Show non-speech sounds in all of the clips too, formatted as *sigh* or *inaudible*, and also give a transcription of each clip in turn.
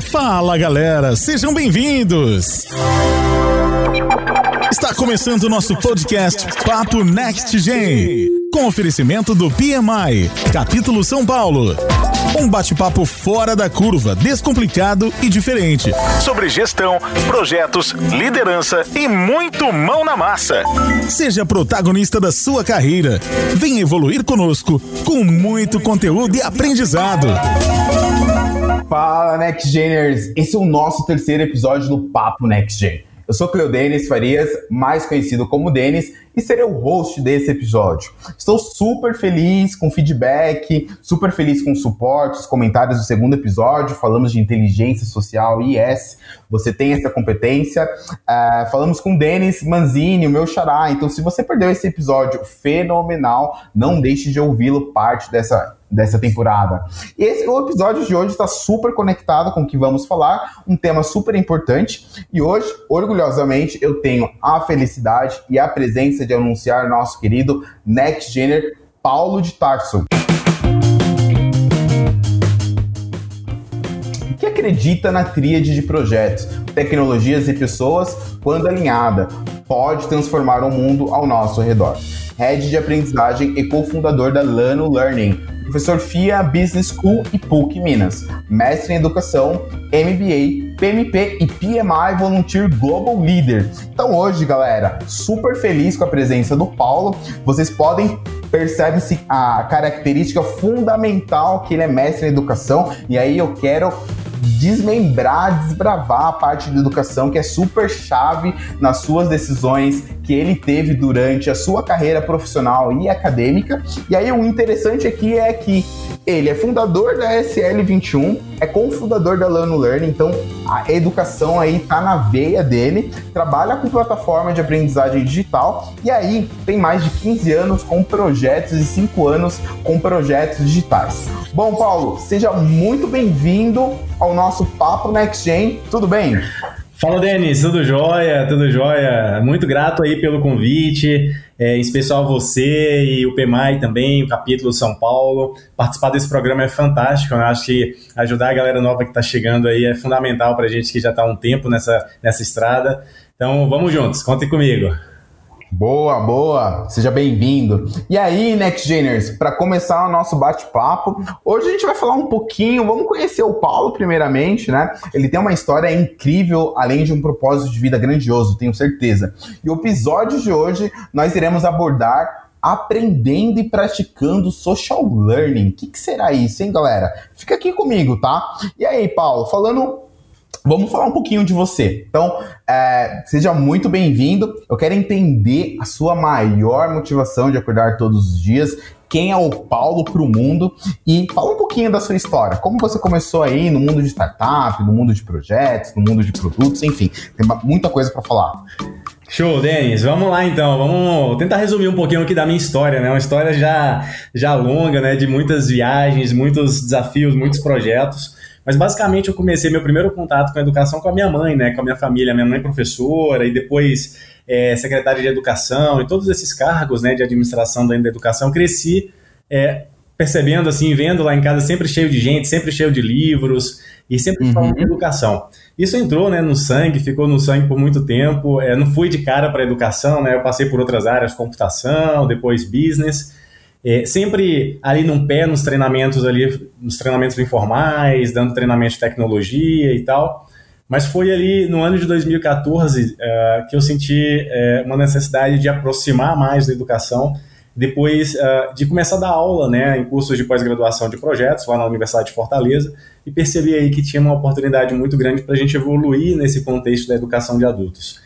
Fala galera, sejam bem-vindos! Está começando o nosso podcast Papo Next Gen, com oferecimento do PMI, capítulo São Paulo. Um bate-papo fora da curva, descomplicado e diferente. Sobre gestão, projetos, liderança e muito mão na massa. Seja protagonista da sua carreira. Venha evoluir conosco com muito conteúdo e aprendizado. Fala Next Geners, esse é o nosso terceiro episódio do Papo Next Gen. Eu sou Cleo Denis Farias, mais conhecido como Denis, e serei o host desse episódio. Estou super feliz com o feedback, super feliz com o suporte, os comentários do segundo episódio. Falamos de inteligência social e IS. Você tem essa competência. Uh, falamos com o Denis Manzini, o meu xará. Então, se você perdeu esse episódio fenomenal, não deixe de ouvi-lo, parte dessa dessa temporada. E esse, o episódio de hoje está super conectado com o que vamos falar, um tema super importante. E hoje, orgulhosamente, eu tenho a felicidade e a presença de anunciar nosso querido Next Gener Paulo de Tarso. Que acredita na tríade de projetos, tecnologias e pessoas, quando alinhada, pode transformar o mundo ao nosso redor. Head de aprendizagem e cofundador da Lano Learning, professor FIA Business School e PUC Minas, mestre em educação, MBA, PMP e PMI Volunteer Global Leader. Então hoje, galera, super feliz com a presença do Paulo. Vocês podem percebe-se a característica fundamental que ele é mestre em educação, e aí eu quero desmembrar, desbravar a parte de educação que é super chave nas suas decisões que ele teve durante a sua carreira profissional e acadêmica. E aí o interessante aqui é que ele é fundador da SL21, é cofundador da Lano Learning, então a educação aí tá na veia dele, trabalha com plataforma de aprendizagem digital e aí tem mais de 15 anos com projetos e 5 anos com projetos digitais. Bom, Paulo, seja muito bem-vindo ao nosso Papo Next Gen, tudo bem? Fala, Denis, tudo jóia? Tudo jóia? Muito grato aí pelo convite, é, em especial você e o PMI também, o capítulo São Paulo. Participar desse programa é fantástico, eu acho que ajudar a galera nova que está chegando aí é fundamental para a gente que já está há um tempo nessa, nessa estrada. Então, vamos juntos, contem comigo. Boa, boa! Seja bem-vindo. E aí, Next Geners, para começar o nosso bate-papo, hoje a gente vai falar um pouquinho, vamos conhecer o Paulo primeiramente, né? Ele tem uma história incrível, além de um propósito de vida grandioso, tenho certeza. E o episódio de hoje nós iremos abordar aprendendo e praticando social learning. O que, que será isso, hein, galera? Fica aqui comigo, tá? E aí, Paulo, falando Vamos falar um pouquinho de você. Então, é, seja muito bem-vindo. Eu quero entender a sua maior motivação de acordar todos os dias. Quem é o Paulo para o mundo? E fala um pouquinho da sua história. Como você começou aí no mundo de startup, no mundo de projetos, no mundo de produtos, enfim, tem muita coisa para falar. Show, Denis. Vamos lá então. Vamos tentar resumir um pouquinho aqui da minha história, né? Uma história já, já longa, né? De muitas viagens, muitos desafios, muitos projetos. Mas basicamente eu comecei meu primeiro contato com a educação com a minha mãe, né? Com a minha família, minha mãe professora e depois é, secretária de educação e todos esses cargos, né? De administração da educação. Cresci é, percebendo assim, vendo lá em casa sempre cheio de gente, sempre cheio de livros e sempre uhum. falando de educação. Isso entrou né, no sangue, ficou no sangue por muito tempo. É, não fui de cara para a educação, né? Eu passei por outras áreas, computação, depois business. É, sempre ali num pé nos treinamentos ali, nos treinamentos informais, dando treinamento de tecnologia e tal. Mas foi ali no ano de 2014 uh, é, que eu senti uh, uma necessidade de aproximar mais da educação, depois uh, de começar a dar aula né, em cursos de pós-graduação de projetos lá na Universidade de Fortaleza e percebi aí que tinha uma oportunidade muito grande para a gente evoluir nesse contexto da educação de adultos.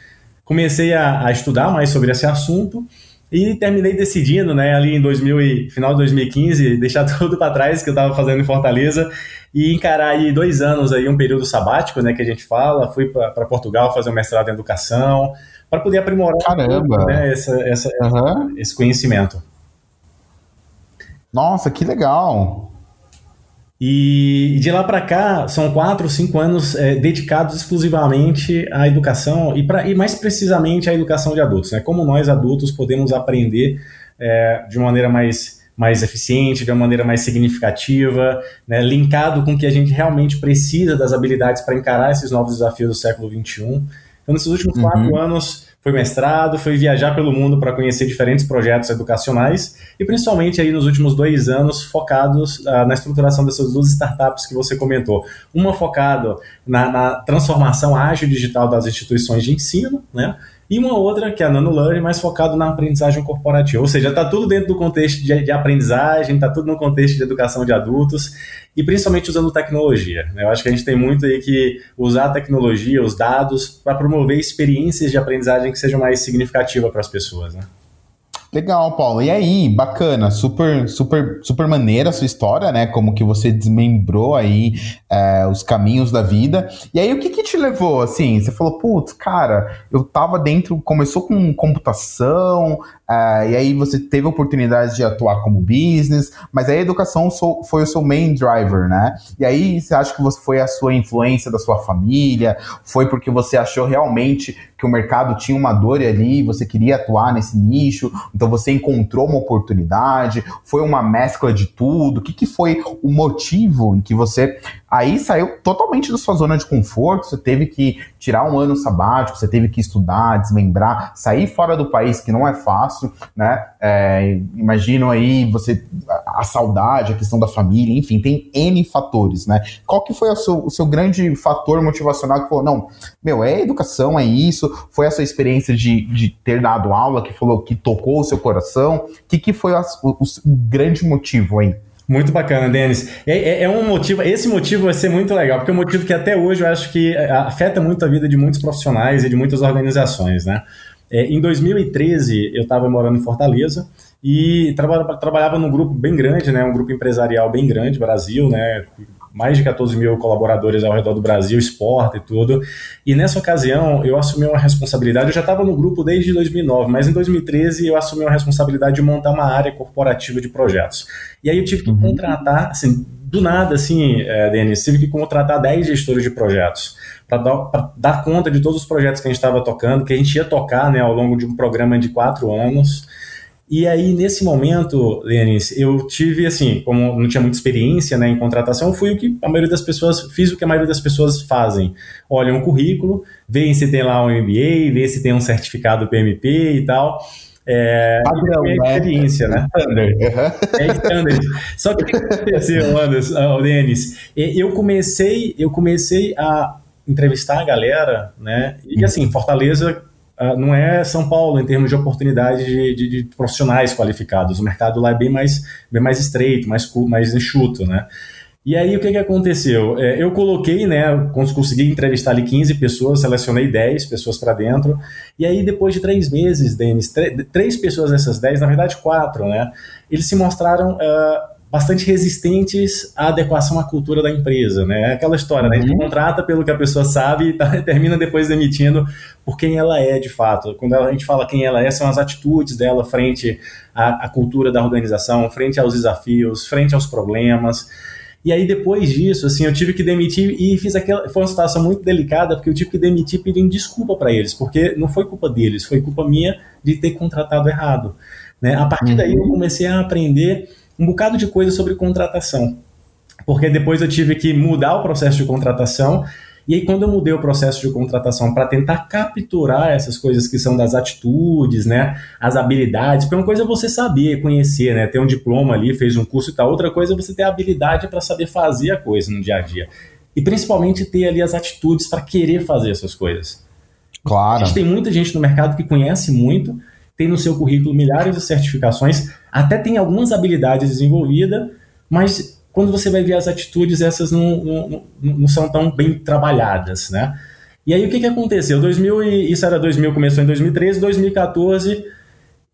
Comecei a, a estudar mais sobre esse assunto e terminei decidindo, né, ali em 2000 e, final de 2015, deixar *laughs* tudo para trás que eu estava fazendo em Fortaleza e encarar aí dois anos aí um período sabático, né, que a gente fala. Fui para Portugal fazer um mestrado em educação para poder aprimorar Caramba. né, essa, essa, uhum. esse conhecimento. Nossa, que legal! E de lá para cá, são quatro, cinco anos é, dedicados exclusivamente à educação e, pra, e mais precisamente à educação de adultos. Né? Como nós adultos podemos aprender é, de maneira mais mais eficiente, de uma maneira mais significativa, né, linkado com o que a gente realmente precisa das habilidades para encarar esses novos desafios do século XXI. Então, nesses últimos uhum. quatro anos, foi mestrado, foi viajar pelo mundo para conhecer diferentes projetos educacionais e principalmente aí nos últimos dois anos focados uh, na estruturação dessas duas startups que você comentou. Uma focada na, na transformação ágil digital das instituições de ensino, né? E uma outra, que é a Nano Learning, mais focado na aprendizagem corporativa. Ou seja, está tudo dentro do contexto de, de aprendizagem, está tudo no contexto de educação de adultos e principalmente usando tecnologia. Né? Eu acho que a gente tem muito aí que usar a tecnologia, os dados, para promover experiências de aprendizagem que sejam mais significativas para as pessoas. Né? Legal, Paulo. E aí, bacana, super, super, super maneira a sua história, né? Como que você desmembrou aí é, os caminhos da vida. E aí, o que que te levou, assim? Você falou, putz, cara, eu tava dentro, começou com computação, é, e aí você teve a oportunidade de atuar como business, mas a educação foi o seu main driver, né? E aí, você acha que foi a sua influência da sua família? Foi porque você achou realmente que o mercado tinha uma dor ali, você queria atuar nesse nicho, então você encontrou uma oportunidade, foi uma mescla de tudo. O que, que foi o motivo em que você aí saiu totalmente da sua zona de conforto, você teve que tirar um ano sabático, você teve que estudar, desmembrar, sair fora do país, que não é fácil, né? É, imagino aí você a, saudade, a questão da família, enfim, tem N fatores, né? Qual que foi o seu, o seu grande fator motivacional que falou, não, meu, é educação, é isso, foi a sua experiência de, de ter dado aula que falou que tocou o seu coração, o que, que foi a, o, o grande motivo aí? Muito bacana, Denis. É, é, é, um motivo, esse motivo vai ser muito legal, porque é um motivo que até hoje eu acho que é, afeta muito a vida de muitos profissionais e de muitas organizações, né? É, em 2013, eu estava morando em Fortaleza e traba, trabalhava num grupo bem grande, né? Um grupo empresarial bem grande, Brasil, né? Mais de 14 mil colaboradores ao redor do Brasil, esporte e tudo. E nessa ocasião eu assumi uma responsabilidade, eu já estava no grupo desde 2009, mas em 2013 eu assumi uma responsabilidade de montar uma área corporativa de projetos. E aí eu tive que uhum. contratar, assim, do nada, assim, é, Denis, tive que contratar 10 gestores de projetos para dar, dar, conta de todos os projetos que a gente estava tocando, que a gente ia tocar né, ao longo de um programa de quatro anos. E aí, nesse momento, Lenis, eu tive, assim, como não tinha muita experiência né, em contratação, fui o que a maioria das pessoas, fiz o que a maioria das pessoas fazem. Olham um currículo, veem se tem lá um MBA, vê se tem um certificado PMP e tal. É, Padrão, é né? experiência, né? Standard. Uhum. É standard. Só que o que aconteceu, Anderson, Denis? Eu comecei, eu comecei a entrevistar a galera, né? E assim, Fortaleza não é São Paulo em termos de oportunidade de, de, de, profissionais qualificados. O mercado lá é bem mais, bem mais estreito, mais, mais enxuto, né? E aí o que, que aconteceu? É, eu coloquei, né, consegui entrevistar ali 15 pessoas, selecionei 10 pessoas para dentro, e aí depois de três meses, Denis, três pessoas dessas 10, na verdade quatro, né, eles se mostraram uh, bastante resistentes à adequação à cultura da empresa, né? É aquela história, né? A gente uhum. contrata pelo que a pessoa sabe e tá, *laughs* termina depois demitindo por quem ela é de fato. Quando a gente fala quem ela é, são as atitudes dela frente à, à cultura da organização, frente aos desafios, frente aos problemas. E aí depois disso, assim, eu tive que demitir e fiz aquela, foi uma situação muito delicada porque eu tive que demitir pedindo desculpa para eles, porque não foi culpa deles, foi culpa minha de ter contratado errado. Né? A partir daí eu uhum. comecei a aprender um bocado de coisa sobre contratação. Porque depois eu tive que mudar o processo de contratação. E aí, quando eu mudei o processo de contratação para tentar capturar essas coisas que são das atitudes, né, as habilidades, porque uma coisa é você saber, conhecer, né, ter um diploma ali, fez um curso e tal, outra coisa é você ter a habilidade para saber fazer a coisa no dia a dia. E principalmente ter ali as atitudes para querer fazer essas coisas. Claro. A gente tem muita gente no mercado que conhece muito, tem no seu currículo milhares de certificações, até tem algumas habilidades desenvolvidas, mas quando você vai ver as atitudes, essas não, não, não são tão bem trabalhadas, né? E aí o que, que aconteceu? 2000 e, isso era 2000, começou em 2013, 2014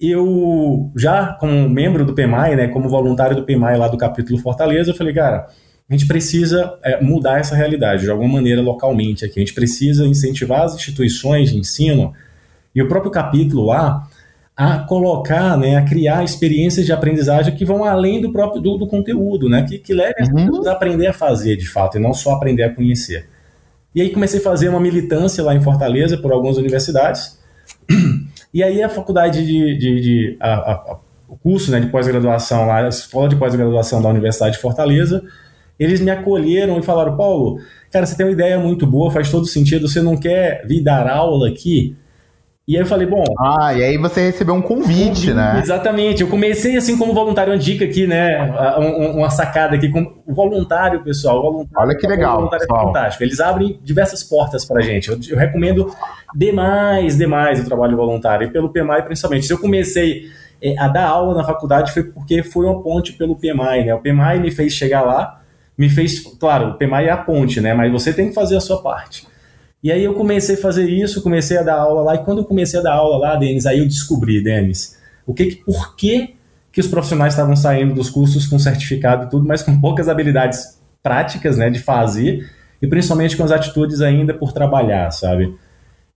eu já como membro do PMI, né, como voluntário do PMI lá do capítulo Fortaleza, eu falei, cara, a gente precisa é, mudar essa realidade de alguma maneira localmente aqui. A gente precisa incentivar as instituições de ensino e o próprio capítulo lá a colocar, né, a criar experiências de aprendizagem que vão além do próprio do, do conteúdo, né, que, que levem uhum. a aprender a fazer de fato e não só aprender a conhecer. E aí comecei a fazer uma militância lá em Fortaleza por algumas universidades. E aí a faculdade de, de, de a, a, o curso né, de pós-graduação lá, a escola de pós-graduação da Universidade de Fortaleza, eles me acolheram e falaram, Paulo, cara, você tem uma ideia muito boa, faz todo sentido, você não quer vir dar aula aqui? E aí eu falei, bom. Ah, e aí você recebeu um convite, né? Exatamente. Eu comecei assim como voluntário, uma dica aqui, né? Uma sacada aqui com o voluntário, pessoal. voluntário, Olha que legal. Voluntário é fantástico. Eles abrem diversas portas pra gente. Eu, eu, recomendo demais, demais o trabalho voluntário. E pelo PMI, principalmente. Se eu comecei é, a dar aula na faculdade foi porque foi uma ponte pelo PMI, né? O PMI me fez chegar lá, me fez. Claro, o PMI é a ponte, né? Mas você tem que fazer a sua parte. E aí eu comecei a fazer isso, comecei a dar aula lá, e quando eu comecei a dar aula lá, Denis, aí eu descobri, Denis, o que, por que, que os profissionais estavam saindo dos cursos com certificado e tudo, mas com poucas habilidades práticas, né, de fazer, e principalmente com as atitudes ainda por trabalhar, sabe?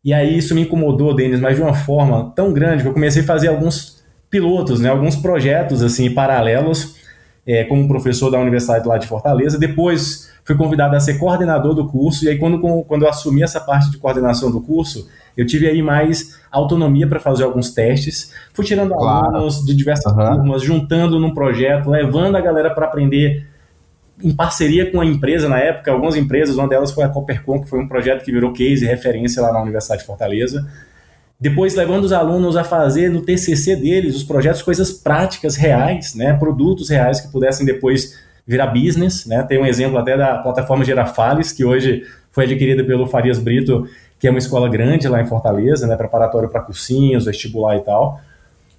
E aí isso me incomodou, Denis, mas de uma forma tão grande que eu comecei a fazer alguns pilotos, né, alguns projetos assim paralelos, é, como professor da Universidade lá de Fortaleza. Depois fui convidado a ser coordenador do curso, e aí quando, quando eu assumi essa parte de coordenação do curso, eu tive aí mais autonomia para fazer alguns testes, fui tirando claro. alunos de diversas uhum. turmas, juntando num projeto, levando a galera para aprender em parceria com a empresa na época, algumas empresas, uma delas foi a Coppercon, que foi um projeto que virou case referência lá na Universidade de Fortaleza. Depois levando os alunos a fazer no TCC deles os projetos, coisas práticas, reais, né, produtos reais que pudessem depois virar business, né? Tem um exemplo até da plataforma Girafales, que hoje foi adquirida pelo Farias Brito, que é uma escola grande lá em Fortaleza, né? Preparatório para cursinhos, vestibular e tal.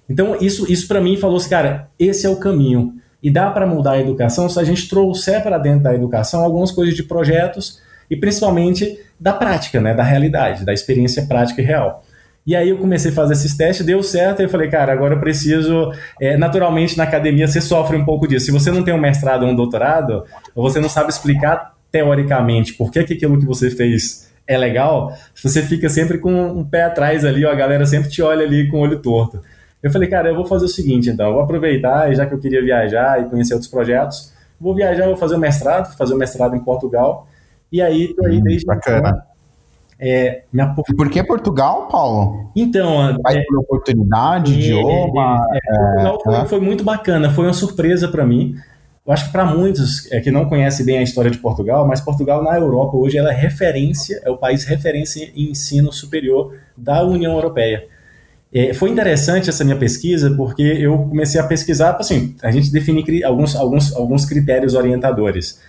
Então, isso, isso para mim falou assim, cara, esse é o caminho. E dá para mudar a educação se a gente trouxer para dentro da educação algumas coisas de projetos e principalmente da prática, né? Da realidade, da experiência prática e real. E aí eu comecei a fazer esses testes, deu certo, e eu falei, cara, agora eu preciso. É, naturalmente, na academia você sofre um pouco disso. Se você não tem um mestrado ou um doutorado, ou você não sabe explicar teoricamente por que, que aquilo que você fez é legal, você fica sempre com um pé atrás ali, ó, a galera sempre te olha ali com o olho torto. Eu falei, cara, eu vou fazer o seguinte, então, eu vou aproveitar, já que eu queria viajar e conhecer outros projetos, vou viajar, vou fazer o mestrado, fazer o mestrado em Portugal, e aí tô aí hum, desde bacana. Então, é, minha... Por que Portugal, Paulo? Então, Vai é, por oportunidade, é, idioma. É, é, Portugal foi, foi, muito bacana, foi uma surpresa para mim. Eu acho que para muitos é, que não conhecem bem a história de Portugal, mas Portugal na Europa hoje ela é referência, é o país referência em ensino superior da União Europeia. É, foi interessante essa minha pesquisa porque eu comecei a pesquisar, assim, a gente define alguns, alguns, alguns critérios orientadores.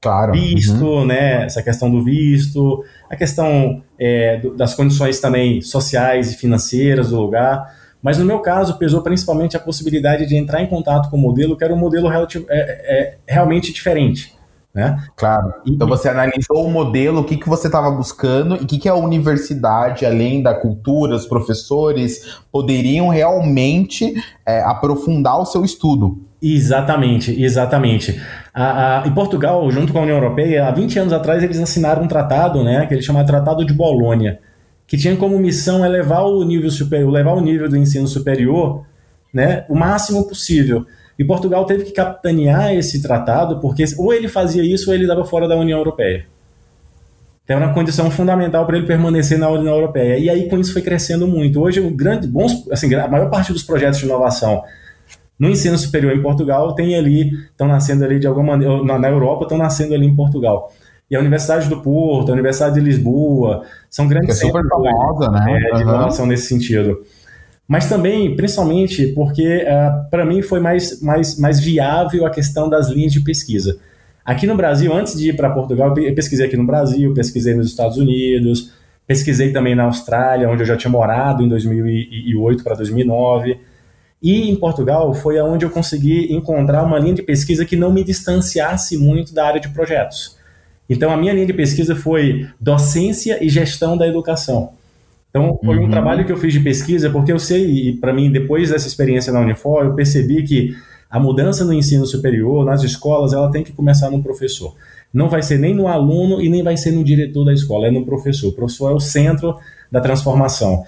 Claro. Visto, uhum. né? Essa questão do visto, a questão é, do, das condições também sociais e financeiras do lugar. Mas no meu caso, pesou principalmente a possibilidade de entrar em contato com o modelo, que era um modelo relativo, é, é, realmente diferente. Né? Claro. Então você analisou o modelo, o que, que você estava buscando e o que, que a universidade, além da cultura, os professores, poderiam realmente é, aprofundar o seu estudo. Exatamente, exatamente. A, a, em Portugal, junto com a União Europeia, há 20 anos atrás eles assinaram um tratado, né, que eles chamam de Tratado de Bolonha, que tinha como missão elevar o nível superior, levar o nível do ensino superior, né, o máximo possível. E Portugal teve que capitanear esse tratado, porque ou ele fazia isso ou ele dava fora da União Europeia. Então, era uma condição fundamental para ele permanecer na União Europeia. E aí, com isso, foi crescendo muito. Hoje, o grande, bons, assim, a maior parte dos projetos de inovação no ensino superior em Portugal tem ali, estão nascendo ali de alguma maneira, na, na Europa estão nascendo ali em Portugal. E a Universidade do Porto, a Universidade de Lisboa, são grandes que é super famosa, né? É, de uhum. inovação nesse sentido. Mas também, principalmente, porque uh, ah, para mim foi mais, mais, mais viável a questão das linhas de pesquisa. Aqui no Brasil, antes de ir para Portugal, eu pesquisei aqui no Brasil, pesquisei nos Estados Unidos, pesquisei também na Austrália, onde eu já tinha morado em 2008 para 2009. E em Portugal foi aonde eu consegui encontrar uma linha de pesquisa que não me distanciasse muito da área de projetos. Então a minha linha de pesquisa foi docência e gestão da educação. Então foi uhum. um trabalho que eu fiz de pesquisa porque eu sei, e para mim depois dessa experiência na Unifor, eu percebi que a mudança no ensino superior, nas escolas, ela tem que começar no professor. Não vai ser nem no aluno e nem vai ser no diretor da escola, é no professor. O professor é o centro da transformação.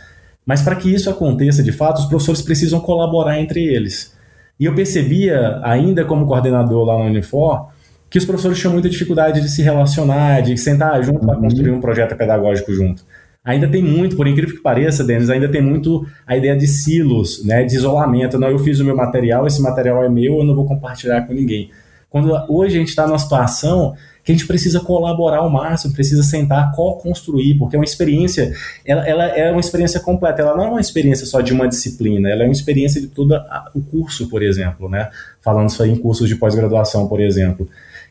Mas para que isso aconteça de fato, os professores precisam colaborar entre eles. E eu percebia, ainda como coordenador lá no Unifor, que os professores tinham muita dificuldade de se relacionar, de sentar junto uhum. para construir um projeto pedagógico junto. ainda tem muito, por incrível que pareça, Denis, ainda tem muito a ideia de silos, né, de isolamento. Não, eu fiz o meu material, esse material é meu, eu não vou compartilhar com ninguém. Quando hoje a gente está numa situação que a gente precisa colaborar ao máximo, precisa sentar, co-construir, porque é uma experiência, ela, ela, é uma experiência completa, ela não é uma experiência só de uma disciplina, ela é uma experiência de todo o curso, por exemplo, né? Falando isso aí em cursos de pós-graduação, por exemplo.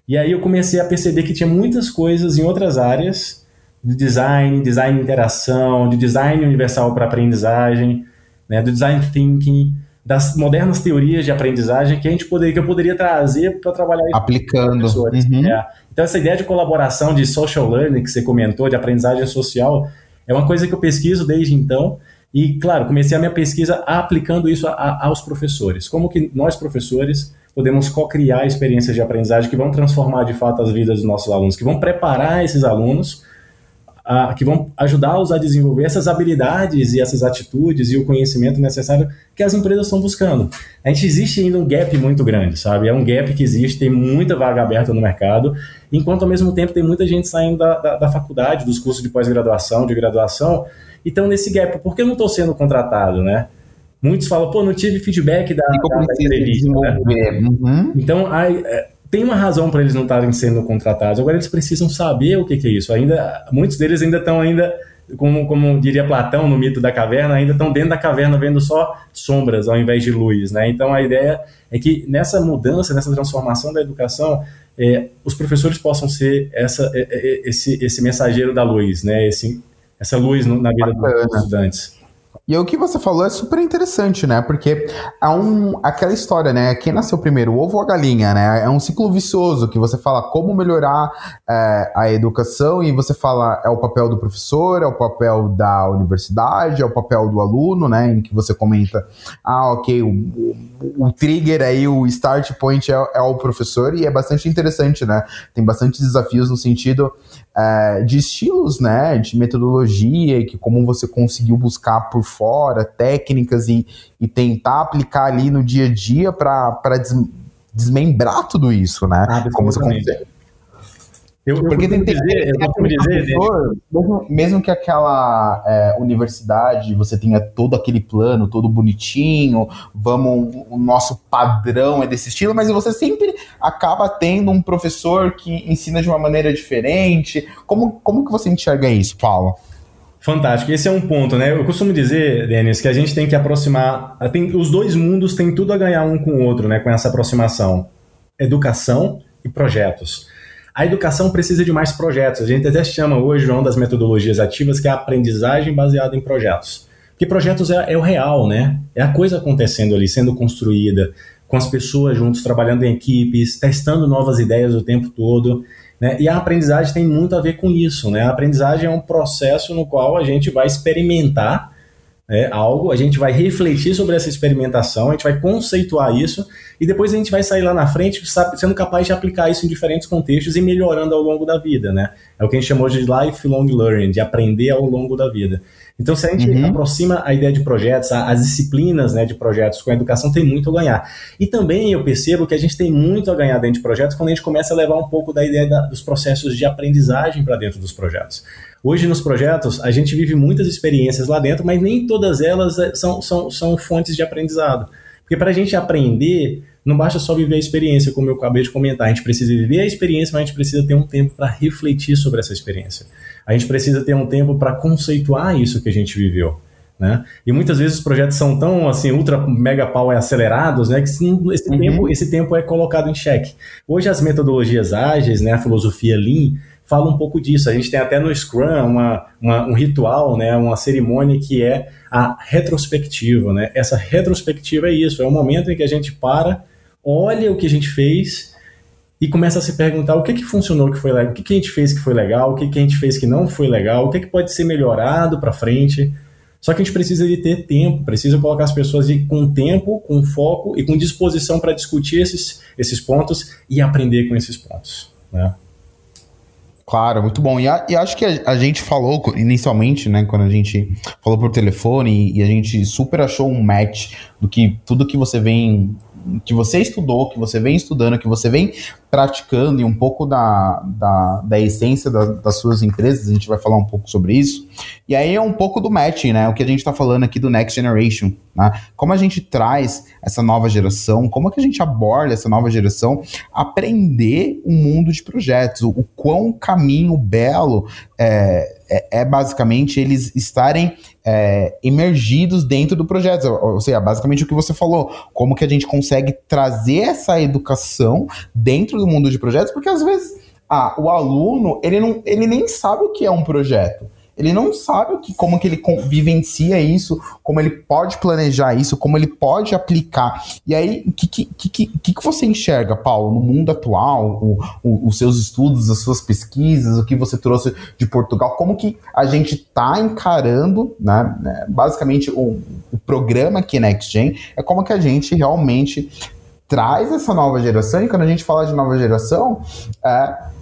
E aí eu comecei a perceber que tinha muitas coisas em outras áreas de design, design de interação, de design universal para aprendizagem, né, do design thinking, das modernas teorias de aprendizagem que a gente poderia, que eu poderia trazer para trabalhar aplicando. Uhum. É. Então essa ideia de colaboração, de social learning que você comentou, de aprendizagem social, é uma coisa que eu pesquiso desde então. E, claro, comecei a minha pesquisa aplicando isso a, a, aos professores. Como que nós, professores, podemos co-criar experiências de aprendizagem que vão transformar de fato as vidas dos nossos alunos, que vão preparar esses alunos a, que vão ajudá-los a desenvolver essas habilidades e essas atitudes e o conhecimento necessário que as empresas estão buscando. A gente existe ainda um gap muito grande, sabe? É um gap que existe, tem muita vaga aberta no mercado, enquanto ao mesmo tempo tem muita gente saindo da, da, da faculdade, dos cursos de pós-graduação, de graduação, e estão nesse gap. Por que eu não estou sendo contratado, né? Muitos falam, pô, não tive feedback da, da, da entrevista. Né? Uhum. Então, aí, é, tem uma razão para eles não estarem sendo contratados. Agora eles precisam saber o que, que é isso. Ainda muitos deles ainda estão ainda como, como diria Platão no mito da caverna, ainda estão dentro da caverna vendo só sombras ao invés de luz, né? Então a ideia é que nessa mudança, nessa transformação da educação, é, os professores possam ser essa, é, é, esse, esse mensageiro da luz, né? Esse, essa luz na vida Bacana. dos estudantes. E o que você falou é super interessante, né? Porque é um, aquela história, né? Quem nasceu primeiro, o ovo ou a galinha, né? É um ciclo vicioso que você fala como melhorar é, a educação e você fala é o papel do professor, é o papel da universidade, é o papel do aluno, né? Em que você comenta, ah, ok, o, o, o trigger aí, o start point é, é o professor e é bastante interessante, né? Tem bastante desafios no sentido é, de estilos, né, de metodologia, que como você conseguiu buscar por fora técnicas e, e tentar aplicar ali no dia a dia para des, desmembrar tudo isso, né? Ah, como você consegue. Eu, eu Porque tem, dizer, eu costumo dizer, mesmo, mesmo, que aquela é, universidade você tenha todo aquele plano, todo bonitinho, vamos, o nosso padrão é desse estilo, mas você sempre acaba tendo um professor que ensina de uma maneira diferente. Como, como que você enxerga isso, Paulo? Fantástico, esse é um ponto, né? Eu costumo dizer, Denis, que a gente tem que aproximar. Tem, os dois mundos têm tudo a ganhar um com o outro, né? Com essa aproximação: educação e projetos. A educação precisa de mais projetos. A gente até chama hoje uma das metodologias ativas que é a aprendizagem baseada em projetos. Porque projetos é, é o real, né? É a coisa acontecendo ali, sendo construída, com as pessoas juntos, trabalhando em equipes, testando novas ideias o tempo todo. Né? E a aprendizagem tem muito a ver com isso. Né? A aprendizagem é um processo no qual a gente vai experimentar é, algo, a gente vai refletir sobre essa experimentação, a gente vai conceituar isso e depois a gente vai sair lá na frente sendo capaz de aplicar isso em diferentes contextos e melhorando ao longo da vida, né? É o que a gente chamou de lifelong learning, de aprender ao longo da vida. Então, se a gente uhum. aproxima a ideia de projetos, as disciplinas né, de projetos com a educação, tem muito a ganhar. E também eu percebo que a gente tem muito a ganhar dentro de projetos quando a gente começa a levar um pouco da ideia da, dos processos de aprendizagem para dentro dos projetos. Hoje, nos projetos, a gente vive muitas experiências lá dentro, mas nem todas elas eh, são, são, são fontes de aprendizado. Porque para a gente aprender, não basta só viver a experiência, como eu acabei de comentar. A gente precisa viver a experiência, mas a gente precisa ter um tempo para refletir sobre essa experiência a gente precisa ter um tempo para conceituar isso que a gente viveu. Né? E muitas vezes os projetos são tão assim ultra mega power acelerados, né, que esse, uhum. tempo, esse tempo é colocado em xeque. Hoje as metodologias ágeis, né, a filosofia Lean fala um pouco disso. A gente tem até no Scrum uma, uma, um ritual, né, uma cerimônia que é a retrospectiva, né? Essa retrospectiva é isso, é o momento em que a gente para, olha o que a gente fez e começa a se perguntar o que que funcionou que foi legal, o que, que a gente fez que foi legal, o que, que a gente fez que não foi legal, o que, que pode ser melhorado para frente. Só que a gente precisa de ter tempo, precisa colocar as pessoas de, com tempo, com foco e com disposição para discutir esses, esses pontos e aprender com esses pontos. Né? Claro, muito bom. E, a, e acho que a, a, gente falou inicialmente, né, quando a gente falou por telefone, e, e, a gente super achou um match do que tudo que você vem que você estudou, que você vem estudando, que você vem praticando e um pouco da, da, da essência da, das suas empresas, a gente vai falar um pouco sobre isso. E aí é um pouco do matching, né? O que a gente está falando aqui do Next Generation. Né? Como a gente traz essa nova geração, como é que a gente aborda essa nova geração aprender o um mundo de projetos, o, o quão caminho belo é, é, é basicamente eles estarem é, emergidos dentro do projeto. Ou seja, basicamente o que você falou, como que a gente consegue trazer essa educação dentro do mundo de projetos, porque às vezes ah, o aluno ele, não, ele nem sabe o que é um projeto. Ele não sabe o que, como que ele vivencia isso, como ele pode planejar isso, como ele pode aplicar. E aí, o que, que, que, que, você enxerga, Paulo, no mundo atual, o, o, os seus estudos, as suas pesquisas, o que você trouxe de Portugal, como que a gente está encarando, né, né, basicamente o, o programa aqui Next Gen, é como que a gente realmente traz essa nova geração, e quando a gente fala de nova geração, é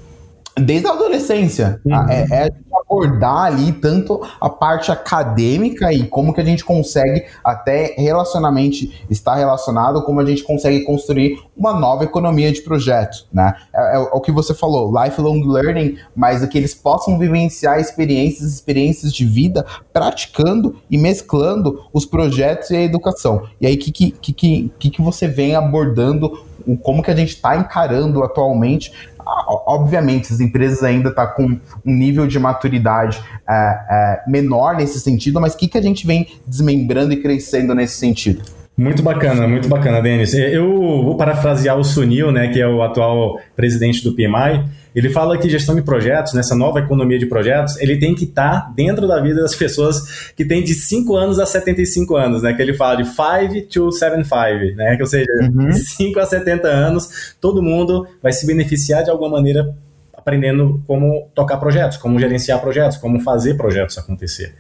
desde a adolescência. Uhum. É, é, abordar ali tanto a parte acadêmica e como que a gente consegue até relacionamente estar relacionado, como a gente consegue construir uma nova economia de projetos, né? É, é, o que você falou, lifelong learning, mas é que eles possam vivenciar experiências, experiências de vida, praticando e mesclando os projetos e a educação. E aí, o que, que, que, que, que você vem abordando como que a gente está encarando atualmente obviamente, as empresas ainda estão tá com um nível de maturidade é, é, menor nesse sentido, mas o que, que a gente vem desmembrando e crescendo nesse sentido? Muito bacana, muito bacana, Denis. Eu vou parafrasear o Sunil, né, que é o atual presidente do PMI. Ele fala que gestão de projetos, nessa nova economia de projetos, ele tem que estar tá dentro da vida das pessoas que têm de 5 anos a 75 anos, né? Que ele fala de 5 to 75, né? Que, ou seja, uhum. 5 a 70 anos, todo mundo vai se beneficiar de alguma maneira aprendendo como tocar projetos, como gerenciar projetos, como fazer projetos acontecer.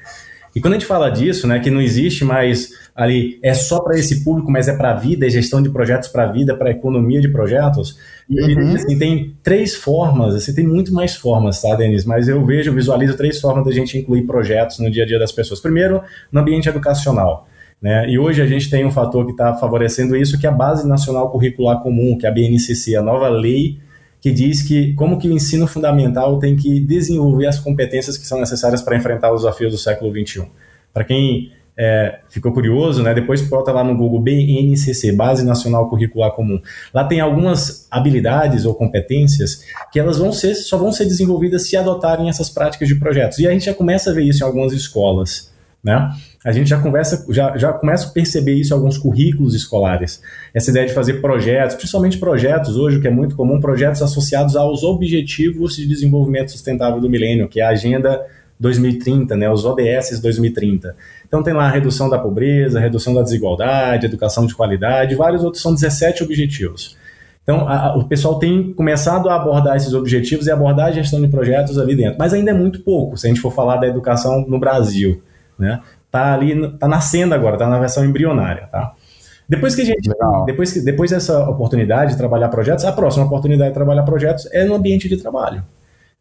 E quando a gente fala disso, né, que não existe mais ali, é só para esse público, mas é para a vida, é gestão de projetos para a vida, para a economia de projetos, uhum. assim, tem três formas, assim, tem muito mais formas, tá, Denis? Mas eu vejo, visualizo três formas da gente incluir projetos no dia a dia das pessoas. Primeiro, no ambiente educacional. Né? E hoje a gente tem um fator que está favorecendo isso, que é a Base Nacional Curricular Comum, que é a BNCC, a nova lei que diz que como que o ensino fundamental tem que desenvolver as competências que são necessárias para enfrentar os desafios do século XXI. Para quem é, ficou curioso, né, depois bota lá no Google BNCC, Base Nacional Curricular Comum. Lá tem algumas habilidades ou competências que elas vão ser, só vão ser desenvolvidas se adotarem essas práticas de projetos. E a gente já começa a ver isso em algumas escolas. Né? A gente já, conversa, já, já começa a perceber isso em alguns currículos escolares. Essa ideia de fazer projetos, principalmente projetos hoje, que é muito comum, projetos associados aos Objetivos de Desenvolvimento Sustentável do Milênio, que é a Agenda 2030, né, os ODS 2030. Então tem lá a redução da pobreza, redução da desigualdade, educação de qualidade, vários outros, são 17 objetivos. Então, a, o pessoal tem começado a abordar esses objetivos e abordar a gestão de projetos ali dentro, mas ainda é muito pouco, se a gente for falar da educação no Brasil né? Tá ali, tá nascendo agora, tá na versão embrionária, tá? Depois que a gente, depois, que, depois dessa oportunidade de trabalhar projetos, a próxima oportunidade de trabalhar projetos é no ambiente de trabalho.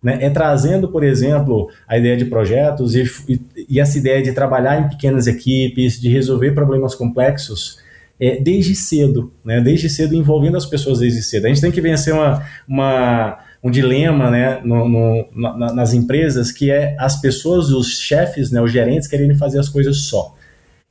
Né? É trazendo, por exemplo, a ideia de projetos e, e, e, essa ideia de trabalhar em pequenas equipes, de resolver problemas complexos é, desde cedo, né? desde cedo envolvendo as pessoas desde cedo. A gente tem que vencer uma, uma um dilema né, no, no, na, nas empresas que é as pessoas, os chefes, né, os gerentes quererem fazer as coisas só.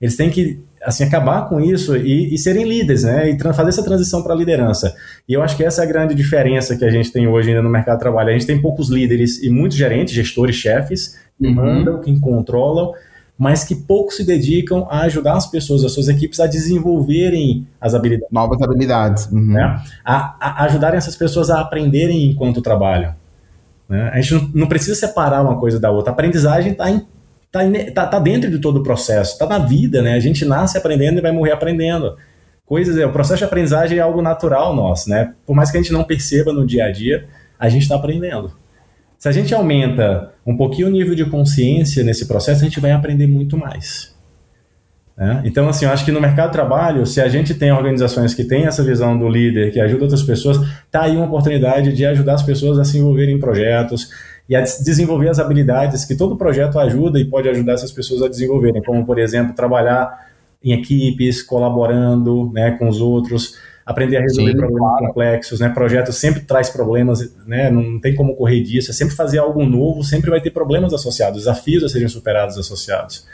Eles têm que assim acabar com isso e, e serem líderes, né, e fazer essa transição para a liderança. E eu acho que essa é a grande diferença que a gente tem hoje ainda no mercado de trabalho. A gente tem poucos líderes e muitos gerentes, gestores, chefes que uhum. mandam, que controlam mas que pouco se dedicam a ajudar as pessoas, as suas equipes a desenvolverem as habilidades. Novas habilidades. Uhum. Né? A, a, ajudarem essas pessoas a aprenderem enquanto trabalham. Né? A gente não, precisa separar uma coisa da outra. A aprendizagem está tá, tá, tá dentro de todo o processo, está na vida. Né? A gente nasce aprendendo e vai morrer aprendendo. Coisas, o processo de aprendizagem é algo natural nosso. Né? Por mais que a gente não perceba no dia a dia, a gente está aprendendo. Se a gente aumenta um pouquinho o nível de consciência nesse processo, a gente vai aprender muito mais. Né? Então, assim, eu acho que no mercado de trabalho, se a gente tem organizações que têm essa visão do líder, que ajuda outras pessoas, tá aí uma oportunidade de ajudar as pessoas a se envolverem em projetos e a desenvolver as habilidades que todo projeto ajuda e pode ajudar essas pessoas a desenvolverem, como, por exemplo, trabalhar em equipes, colaborando né, com os outros, aprender a resolver Sim, problemas claro. complexos, né? Projeto sempre traz problemas, né? Não tem como correr disso, é sempre fazer algo novo, sempre vai ter problemas associados, desafios a serem superados associados.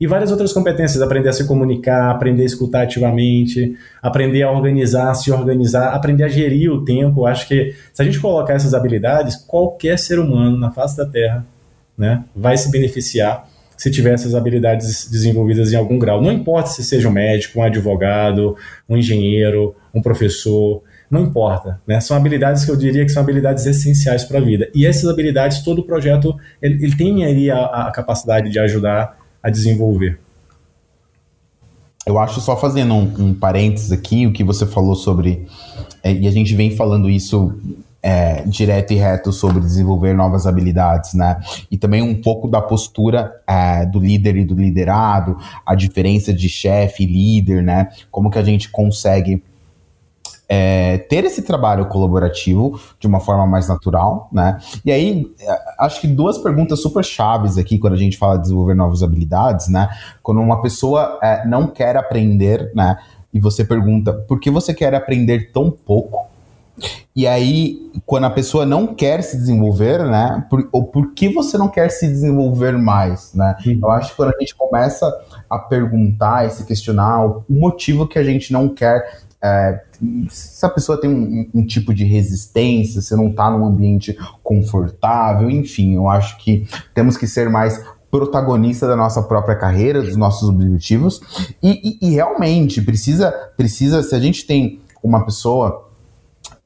E várias outras competências, aprender a se comunicar, aprender a escutar ativamente, aprender a organizar, se organizar, aprender a gerir o tempo. Acho que se a gente colocar essas habilidades, qualquer ser humano na face da Terra né, vai se beneficiar se tiver essas habilidades desenvolvidas em algum grau. Não importa se seja um médico, um advogado, um engenheiro, um professor, não importa. Né? São habilidades que eu diria que são habilidades essenciais para a vida. E essas habilidades, todo projeto, ele, ele tem aí a, a capacidade de ajudar a desenvolver. Eu acho só fazendo um, um parênteses aqui, o que você falou sobre, é, e a gente vem falando isso é, direto e reto sobre desenvolver novas habilidades, né? E também um pouco da postura é, do líder e do liderado, a diferença de chefe e líder, né? Como que a gente consegue é, ter esse trabalho colaborativo de uma forma mais natural, né? E aí, é, acho que duas perguntas super chaves aqui quando a gente fala de desenvolver novas habilidades, né? Quando uma pessoa é, não quer aprender, né? E você pergunta, por que você quer aprender tão pouco? E aí, quando a pessoa não quer se desenvolver, né? Por, ou por que você não quer se desenvolver mais, né? Uhum. Eu acho que quando a gente começa a perguntar e se questionar o motivo que a gente não quer é, se a pessoa tem um, um, tipo de resistência, se não está num ambiente confortável, enfim, eu acho que temos que ser mais protagonista da nossa própria carreira, dos nossos objetivos. E, e, e realmente precisa, precisa, se a gente tem uma pessoa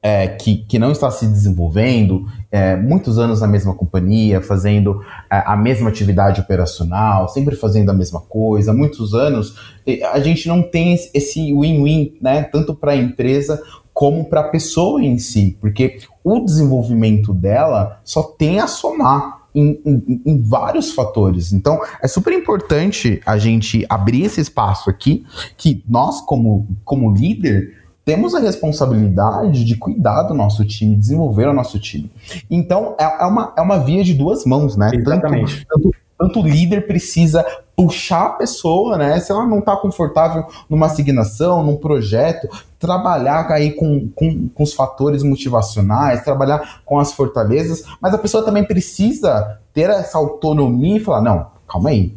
é, que, que não está se desenvolvendo, é, muitos anos na mesma companhia, fazendo é, a mesma atividade operacional, sempre fazendo a mesma coisa, muitos anos, a gente não tem esse win-win, né? Tanto para a empresa como para a pessoa em si, porque o desenvolvimento dela só tem a somar. Em, em, em, vários fatores. Então, é super importante a gente abrir esse espaço aqui, que nós, como, como líder, temos a responsabilidade de cuidar do nosso time, desenvolver o nosso time. Então, é, é uma, é uma via de duas mãos, né? Exatamente. Tanto, tanto, tanto o líder precisa puxar a pessoa, né? Se ela não está confortável numa asignação, num projeto, trabalhar aí com, com, com os fatores motivacionais, trabalhar com as fortalezas, mas a pessoa também precisa ter essa autonomia e falar, não, calma aí,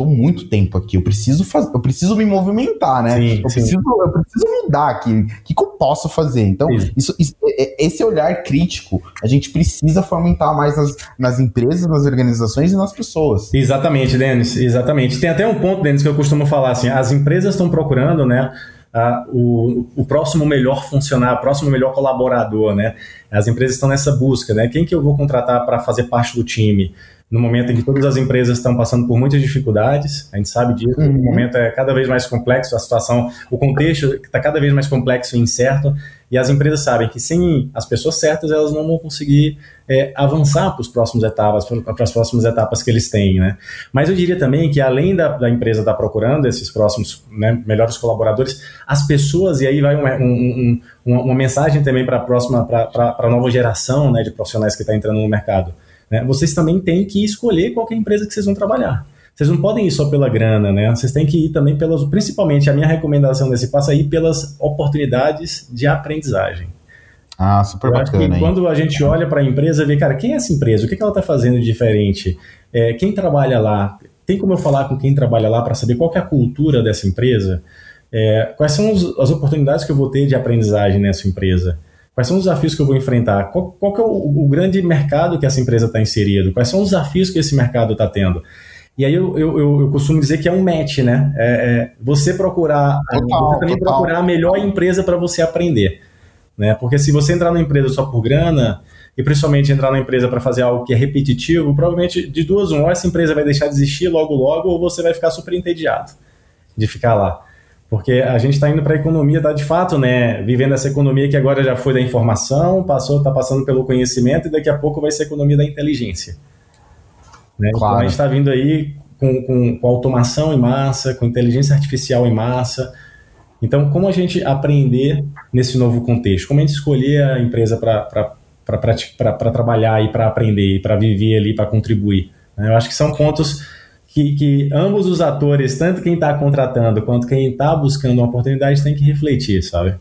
tô muito tempo aqui, eu preciso fazer, eu preciso me movimentar, né? Sim, eu, sim. Preciso, eu preciso mudar aqui. O que, que eu posso fazer? Então, isso, isso, é, é, esse olhar crítico a gente precisa fomentar mais nas, nas empresas, nas organizações e nas pessoas. Exatamente, Denis, exatamente. Tem até um ponto, Denis, que eu costumo falar assim: as empresas estão procurando, né? O, o próximo melhor funcionário, o próximo melhor colaborador, né? As empresas estão nessa busca, né? Quem que eu vou contratar para fazer parte do time? No momento em que todas as empresas estão passando por muitas dificuldades, a gente sabe disso, uhum. o momento é cada vez mais complexo, a situação, o contexto está cada vez mais complexo e incerto, e as empresas sabem que sem as pessoas certas elas não vão conseguir é, avançar para as próximas etapas, para as próximas etapas que eles têm, né? Mas eu diria também que além da, da empresa estar tá procurando esses próximos né, melhores colaboradores, as pessoas e aí vai um, um, um, uma mensagem também para a próxima, para a nova geração, né, de profissionais que está entrando no mercado né? Vocês também têm que escolher qual é a empresa que vocês vão trabalhar. Vocês não podem ir só pela grana, né? Vocês têm que ir também pelas, principalmente a minha recomendação nesse passo aí pelas oportunidades de aprendizagem. Ah, super Eu bacana. Acho que quando a gente olha para a empresa, vê, cara, quem é essa empresa? O que, que ela está fazendo de diferente? É, quem trabalha lá? Tem como eu falar com quem trabalha lá para saber qual é a cultura dessa empresa? É, quais são os, as oportunidades que eu vou ter de aprendizagem nessa empresa? Quais são os desafios que eu vou enfrentar? Qual, qual é o, o, grande mercado que essa empresa está inserido? Quais são os desafios que esse mercado está tendo? E aí eu, eu, eu, eu, costumo dizer que é um match, né? É, é você procurar, total, você também total. procurar a melhor empresa para você aprender, né? Porque se você entrar na empresa só por grana e principalmente entrar na empresa para fazer algo que é repetitivo, provavelmente de duas uma, ou essa empresa vai deixar de existir logo logo, ou você vai ficar super entediado de ficar lá. Porque a gente está indo para a economia, está de fato, né, vivendo essa economia que agora já foi da informação, passou, está passando pelo conhecimento e daqui a pouco vai ser a economia da inteligência. Né? Claro. Então a gente está vindo aí com, com, com, automação em massa, com inteligência artificial em massa. Então, como a gente aprender nesse novo contexto? Como a gente escolher a empresa para trabalhar e para aprender, para viver ali, para contribuir? Eu acho que são pontos que, que ambos os atores, tanto quem está contratando quanto quem está buscando uma oportunidade, tem que refletir, sabe?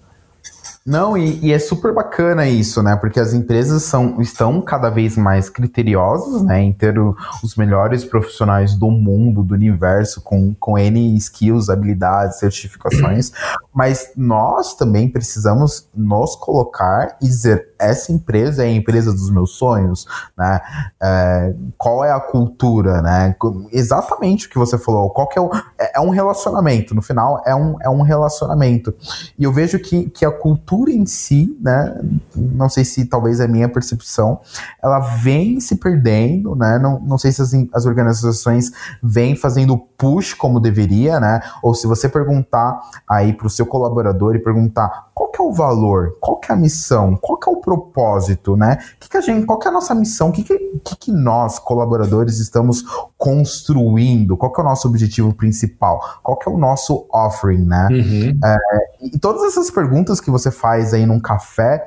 Não, e, e, é super bacana isso, né? Porque as empresas são, estão cada vez mais criteriosas, né? Em ter o, os melhores profissionais do mundo, do universo, com, com N skills, habilidades, certificações. Mas nós também precisamos nos colocar e dizer: essa empresa é a empresa dos meus sonhos, né? É, qual é a cultura, né? Exatamente o que você falou. Qual que é, o, é, é um relacionamento. No final, é um, é um relacionamento. E eu vejo que, que a cultura em si, né, não sei se talvez é minha percepção, ela vem se perdendo, né, não, não sei se as, as organizações vêm fazendo push como deveria, né, ou se você perguntar aí para o seu colaborador e perguntar qual que é o valor, qual que é a missão, qual que é o propósito, né, que que a gente, qual que é a nossa missão, o que que, que que nós, colaboradores, estamos construindo, qual que é o nosso objetivo principal, qual que é o nosso offering, né, uhum. é, e todas essas perguntas que você faz aí num café.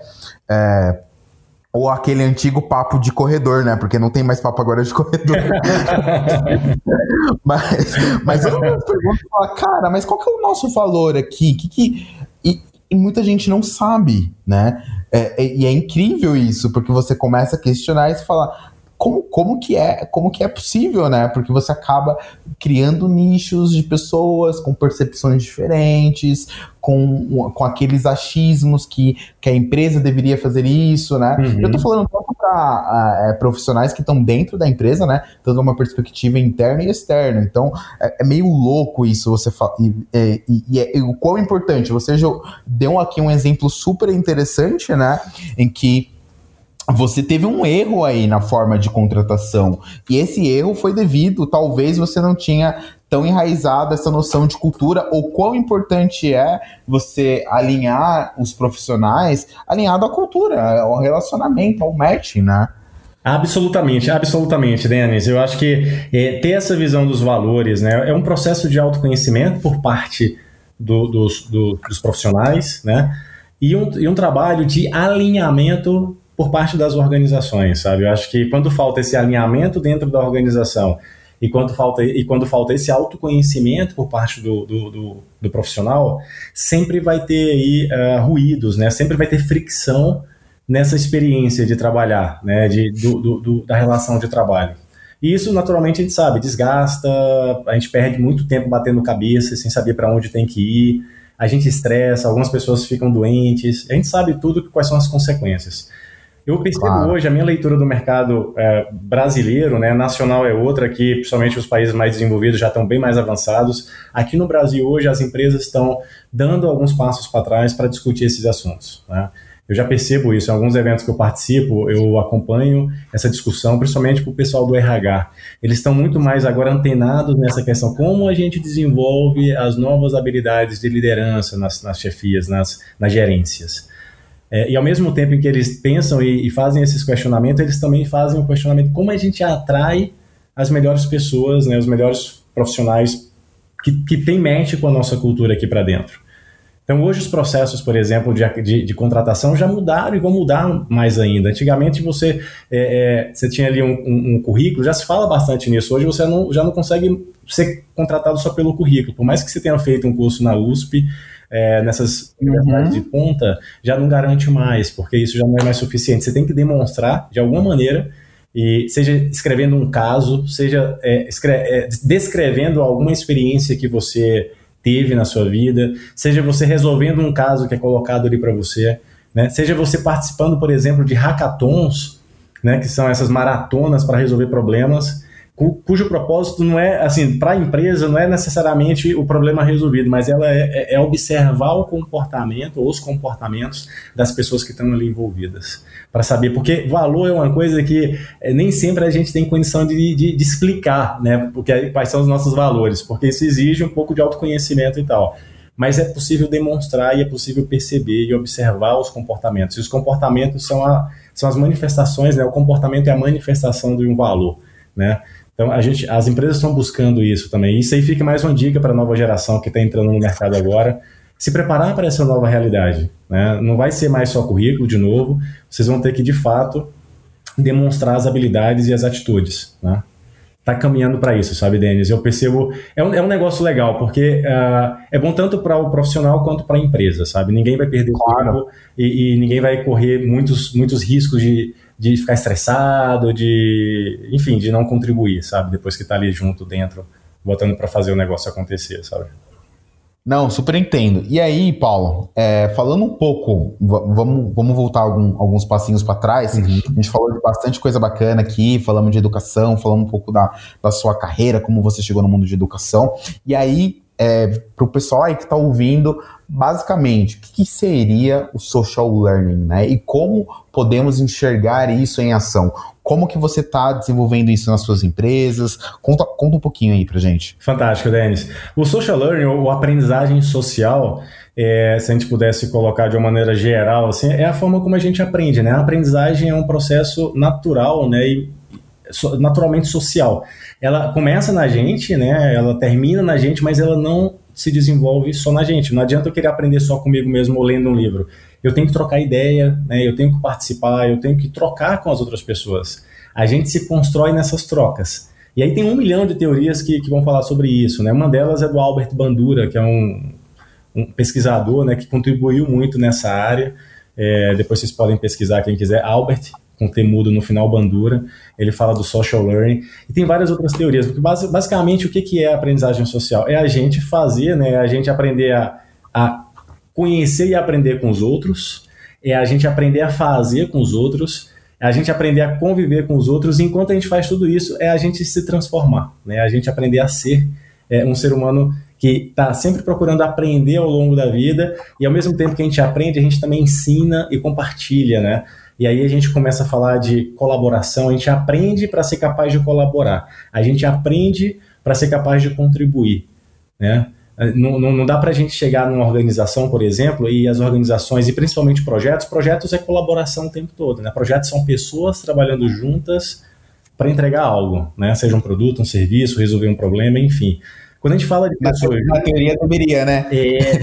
É, ou aquele antigo papo de corredor, né? Porque não tem mais papo agora de corredor. *laughs* mas, mas eu pergunto, cara, mas qual que é o nosso valor aqui? Que, que, e, e muita gente não sabe, né? É, é, e é incrível isso, porque você começa a questionar e você fala, como, como que é como que é possível, né? Porque você acaba criando nichos de pessoas com percepções diferentes, com, com aqueles achismos que, que a empresa deveria fazer isso, né? Uhum. Eu tô falando tanto para é, profissionais que estão dentro da empresa, né? Tanto uma perspectiva interna e externa. Então, é, é meio louco isso você fala. E, e, e, é, e, o quão importante, você deu aqui um exemplo super interessante, né? Em que você teve um erro aí na forma de contratação. E esse erro foi devido, talvez você não tinha tão enraizado essa noção de cultura, ou quão importante é você alinhar os profissionais alinhado à cultura, ao relacionamento, ao match, né? Absolutamente, absolutamente, Denis. Eu acho que é, ter essa visão dos valores né, é um processo de autoconhecimento por parte do, dos, do, dos profissionais, né? E um, e um trabalho de alinhamento por parte das organizações, sabe? Eu acho que quando falta esse alinhamento dentro da organização e quando falta, e quando falta esse autoconhecimento por parte do, do, do, do profissional, sempre vai ter aí uh, ruídos, né? Sempre vai ter fricção nessa experiência de trabalhar, né? De, do, do, da relação de trabalho. E isso, naturalmente, a gente sabe, desgasta, a gente perde muito tempo batendo cabeça, sem saber para onde tem que ir, a gente estressa, algumas pessoas ficam doentes, a gente sabe tudo quais são as consequências. Eu percebo claro. hoje, a minha leitura do mercado é, brasileiro, né, nacional é outra, que principalmente os países mais desenvolvidos já estão bem mais avançados. Aqui no Brasil hoje as empresas estão dando alguns passos para trás para discutir esses assuntos. Né? Eu já percebo isso em alguns eventos que eu participo, eu acompanho essa discussão, principalmente para o pessoal do RH. Eles estão muito mais agora antenados nessa questão, como a gente desenvolve as novas habilidades de liderança nas, nas chefias, nas, nas gerências. É, e ao mesmo tempo em que eles pensam e, e, fazem esses questionamentos, eles também fazem o questionamento como a gente atrai as melhores pessoas, né, os melhores profissionais que, que têm match com a nossa cultura aqui para dentro. Então, hoje os processos, por exemplo, de, de, de, contratação já mudaram e vão mudar mais ainda. Antigamente, você, é, é, você tinha ali um, um, um, currículo, já se fala bastante nisso. Hoje, você não, já não consegue ser contratado só pelo currículo. Por mais que você tenha feito um curso na USP, é, nessas universidades uhum. de ponta, já não garante mais, porque isso já não é mais suficiente. Você tem que demonstrar, de alguma maneira, e seja escrevendo um caso, seja é, escre é, descrevendo alguma experiência que você teve na sua vida, seja você resolvendo um caso que é colocado ali para você, né? seja você participando, por exemplo, de hackathons, né, que são essas maratonas para resolver problemas, cujo propósito não é, assim, para a empresa não é necessariamente o problema resolvido, mas ela é, é, é observar o comportamento ou os comportamentos das pessoas que estão ali envolvidas, para saber, porque valor é uma coisa que é, nem sempre a gente tem condição de, de, de explicar, né, porque, quais são os nossos valores, porque isso exige um pouco de autoconhecimento e tal mas é possível demonstrar e é possível perceber e observar os comportamentos. E os comportamentos são, a, são as manifestações, né? o comportamento é a manifestação de um valor. Né? Então, a gente, as empresas estão buscando isso também. Isso aí fica mais uma dica para a nova geração que está entrando no mercado agora. Se preparar para essa nova realidade. Né? Não vai ser mais só currículo, de novo. Vocês vão ter que, de fato, demonstrar as habilidades e as atitudes. Né? Tá caminhando para isso, sabe, Denis? Eu percebo. É um, é um negócio legal, porque uh, é bom tanto para o profissional quanto para a empresa, sabe? Ninguém vai perder claro. tempo e, e, ninguém vai correr muitos, muitos riscos de, de ficar estressado, de. Enfim, de não contribuir, sabe? Depois que tá ali junto dentro, botando para fazer o negócio acontecer, sabe? Não, super entendo. E aí, Paulo, é, falando um pouco, vamos, vamos voltar algum, alguns passinhos para trás. Uhum. A gente falou de bastante coisa bacana aqui, falamos de educação, falamos um pouco da, da sua carreira, como você chegou no mundo de educação. E aí, é, para o pessoal aí que está ouvindo, basicamente, o que, que, seria o social learning, né? E como podemos enxergar isso em ação? Como que você está desenvolvendo isso nas suas empresas? Conta, conta um pouquinho aí pra gente. Fantástico, Denis. O social learning, ou aprendizagem social, é, se a gente pudesse colocar de uma maneira geral, assim, é a forma como a gente aprende, né? A aprendizagem é um processo natural, né? E naturalmente social. Ela começa na gente, né? Ela termina na gente, mas ela não se desenvolve só na gente. Não adianta eu querer aprender só comigo mesmo ou lendo um livro eu tenho que trocar ideia, né? eu tenho que participar, eu tenho que trocar com as outras pessoas. A gente se constrói nessas trocas. E aí tem um milhão de teorias que, que vão falar sobre isso. Né? Uma delas é do Albert Bandura, que é um, um pesquisador né, que contribuiu muito nessa área. É, depois vocês podem pesquisar quem quiser. Albert, com temudo no final, Bandura. Ele fala do social learning. E tem várias outras teorias. Porque basicamente o que, é a aprendizagem social? É a gente fazer, né, a gente aprender a, a conhecer e aprender com os outros, é a gente aprender a fazer com os outros, é a gente aprender a conviver com os outros, e enquanto a gente faz tudo isso, é a gente se transformar, né? a gente aprender a ser é, um ser humano que está sempre procurando aprender ao longo da vida, e ao mesmo tempo que a gente aprende, a gente também ensina e compartilha, né? E aí a gente começa a falar de colaboração, a gente aprende para ser capaz de colaborar, a gente aprende para ser capaz de contribuir, né? Não, não, não dá para a gente chegar numa organização, por exemplo, e as organizações, e principalmente projetos, projetos é colaboração o tempo todo. Né? Projetos são pessoas trabalhando juntas para entregar algo, né? seja um produto, um serviço, resolver um problema, enfim. Quando a gente fala de pessoas. Na, teoria deveria, né? É,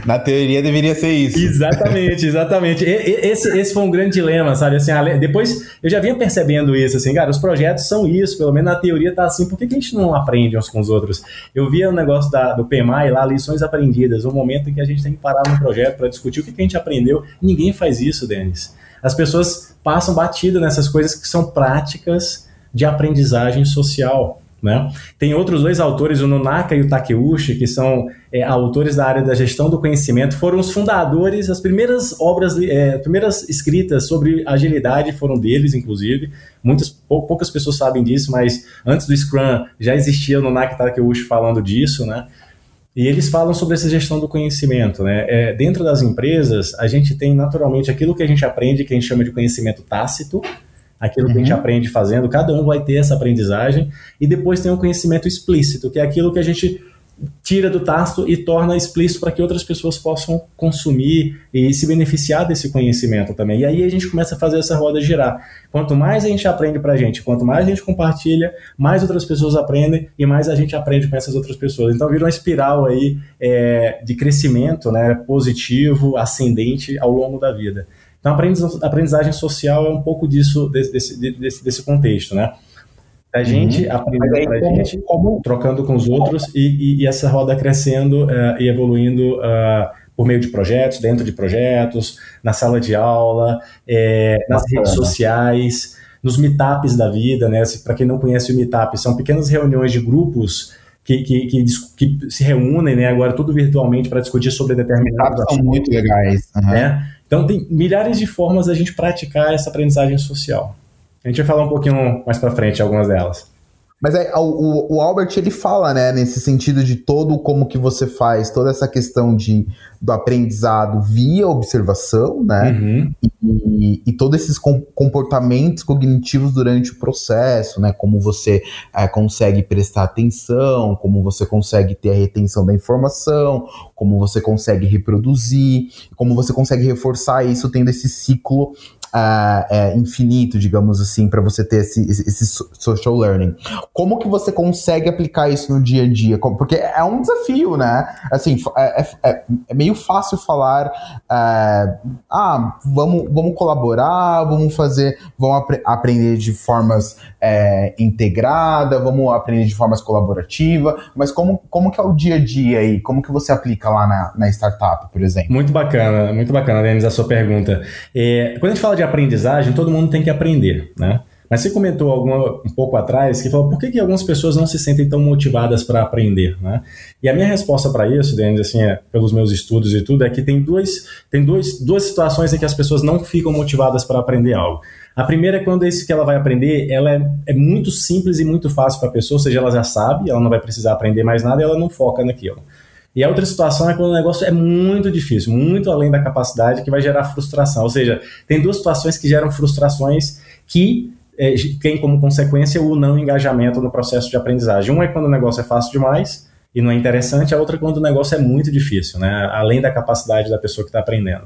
*laughs* na teoria deveria ser isso. Exatamente, exatamente. Esse, esse foi um grande dilema, sabe? Assim, depois eu já vinha percebendo isso, assim, cara, os projetos são isso, pelo menos na teoria tá assim, por que, que a gente não aprende uns com os outros? Eu via o um negócio da, do PMI lá, lições aprendidas, um momento em que a gente tem que parar no projeto para discutir o que, que a gente aprendeu. Ninguém faz isso, Denis. As pessoas passam batido nessas coisas que são práticas de aprendizagem social. Né? Tem outros dois autores, o Nonaka e o Takeuchi, que são é, autores da área da gestão do conhecimento, foram os fundadores, as primeiras obras, é, primeiras escritas sobre agilidade foram deles, inclusive. Muitas, poucas pessoas sabem disso, mas antes do Scrum já existia o Nonaka e Takeuchi falando disso, né? E eles falam sobre essa gestão do conhecimento, né? É, dentro das empresas, a gente tem naturalmente aquilo que a gente aprende, que a gente chama de conhecimento tácito, aquilo que a gente uhum. aprende fazendo, cada um vai ter essa aprendizagem, e depois tem o conhecimento explícito, que é aquilo que a gente tira do tasto e torna explícito para que outras pessoas possam consumir e se beneficiar desse conhecimento também. E aí a gente começa a fazer essa roda girar. Quanto mais a gente aprende para a gente, quanto mais a gente compartilha, mais outras pessoas aprendem e mais a gente aprende com essas outras pessoas. Então vira uma espiral aí é, de crescimento né, positivo, ascendente ao longo da vida. Então, a aprendizagem social é um pouco disso, desse, desse, desse contexto, né? A uhum. gente uhum. aprendendo para a gente, como... trocando com os outros e, e, e essa roda crescendo uh, e evoluindo uh, por meio de projetos, dentro de projetos, na sala de aula, é, nas redes sociais, nos meetups da vida, né? Para quem não conhece o meetup, são pequenas reuniões de grupos que, que, que, que, se reúnem, né, agora tudo virtualmente para discutir sobre determinados assuntos. São muito legais. Uhum. Né? Então, tem milhares de formas da gente praticar essa aprendizagem social. A gente vai falar um pouquinho mais para frente algumas delas. Mas é, o, o, Albert ele fala, né, nesse sentido de todo como que você faz, toda essa questão de, do aprendizado via observação, né, uhum. e, e todos esses comportamentos cognitivos durante o processo, né, como você é, consegue prestar atenção, como você consegue ter a retenção da informação, como você consegue reproduzir, como você consegue reforçar isso tendo esse ciclo uh, é, infinito, digamos assim, para você ter esse, esse, social learning. Como que você consegue aplicar isso no dia a dia? Porque é um desafio, né? Assim, é, é, é, é meio fácil falar, uh, ah, vamos, vamos colaborar, vamos fazer, vamos ap aprender de formas é, integradas, vamos aprender de formas colaborativas, mas como, como que é o dia a dia aí? Como que você aplica lá na, na startup, por exemplo? Muito bacana, muito bacana, Denis, a sua pergunta. Quando a gente fala de aprendizagem, todo mundo tem que aprender, né? Mas você comentou alguma, um pouco atrás que falou por que, que algumas pessoas não se sentem tão motivadas para aprender, né? E a minha resposta para isso, Denis, assim, é, pelos meus estudos e tudo, é que tem, dois, tem dois, duas situações em que as pessoas não ficam motivadas para aprender algo. A primeira é quando esse que ela vai aprender, ela é, é muito simples e muito fácil para a pessoa, ou seja, ela já sabe, ela não vai precisar aprender mais nada e ela não foca naquilo. E a outra situação é quando o negócio é muito difícil, muito além da capacidade, que vai gerar frustração. Ou seja, tem duas situações que geram frustrações que é, como consequência o não engajamento no processo de aprendizagem. Um é quando o negócio é fácil demais e não é interessante, a outra é quando o negócio é muito difícil, né? além da capacidade da pessoa que está aprendendo.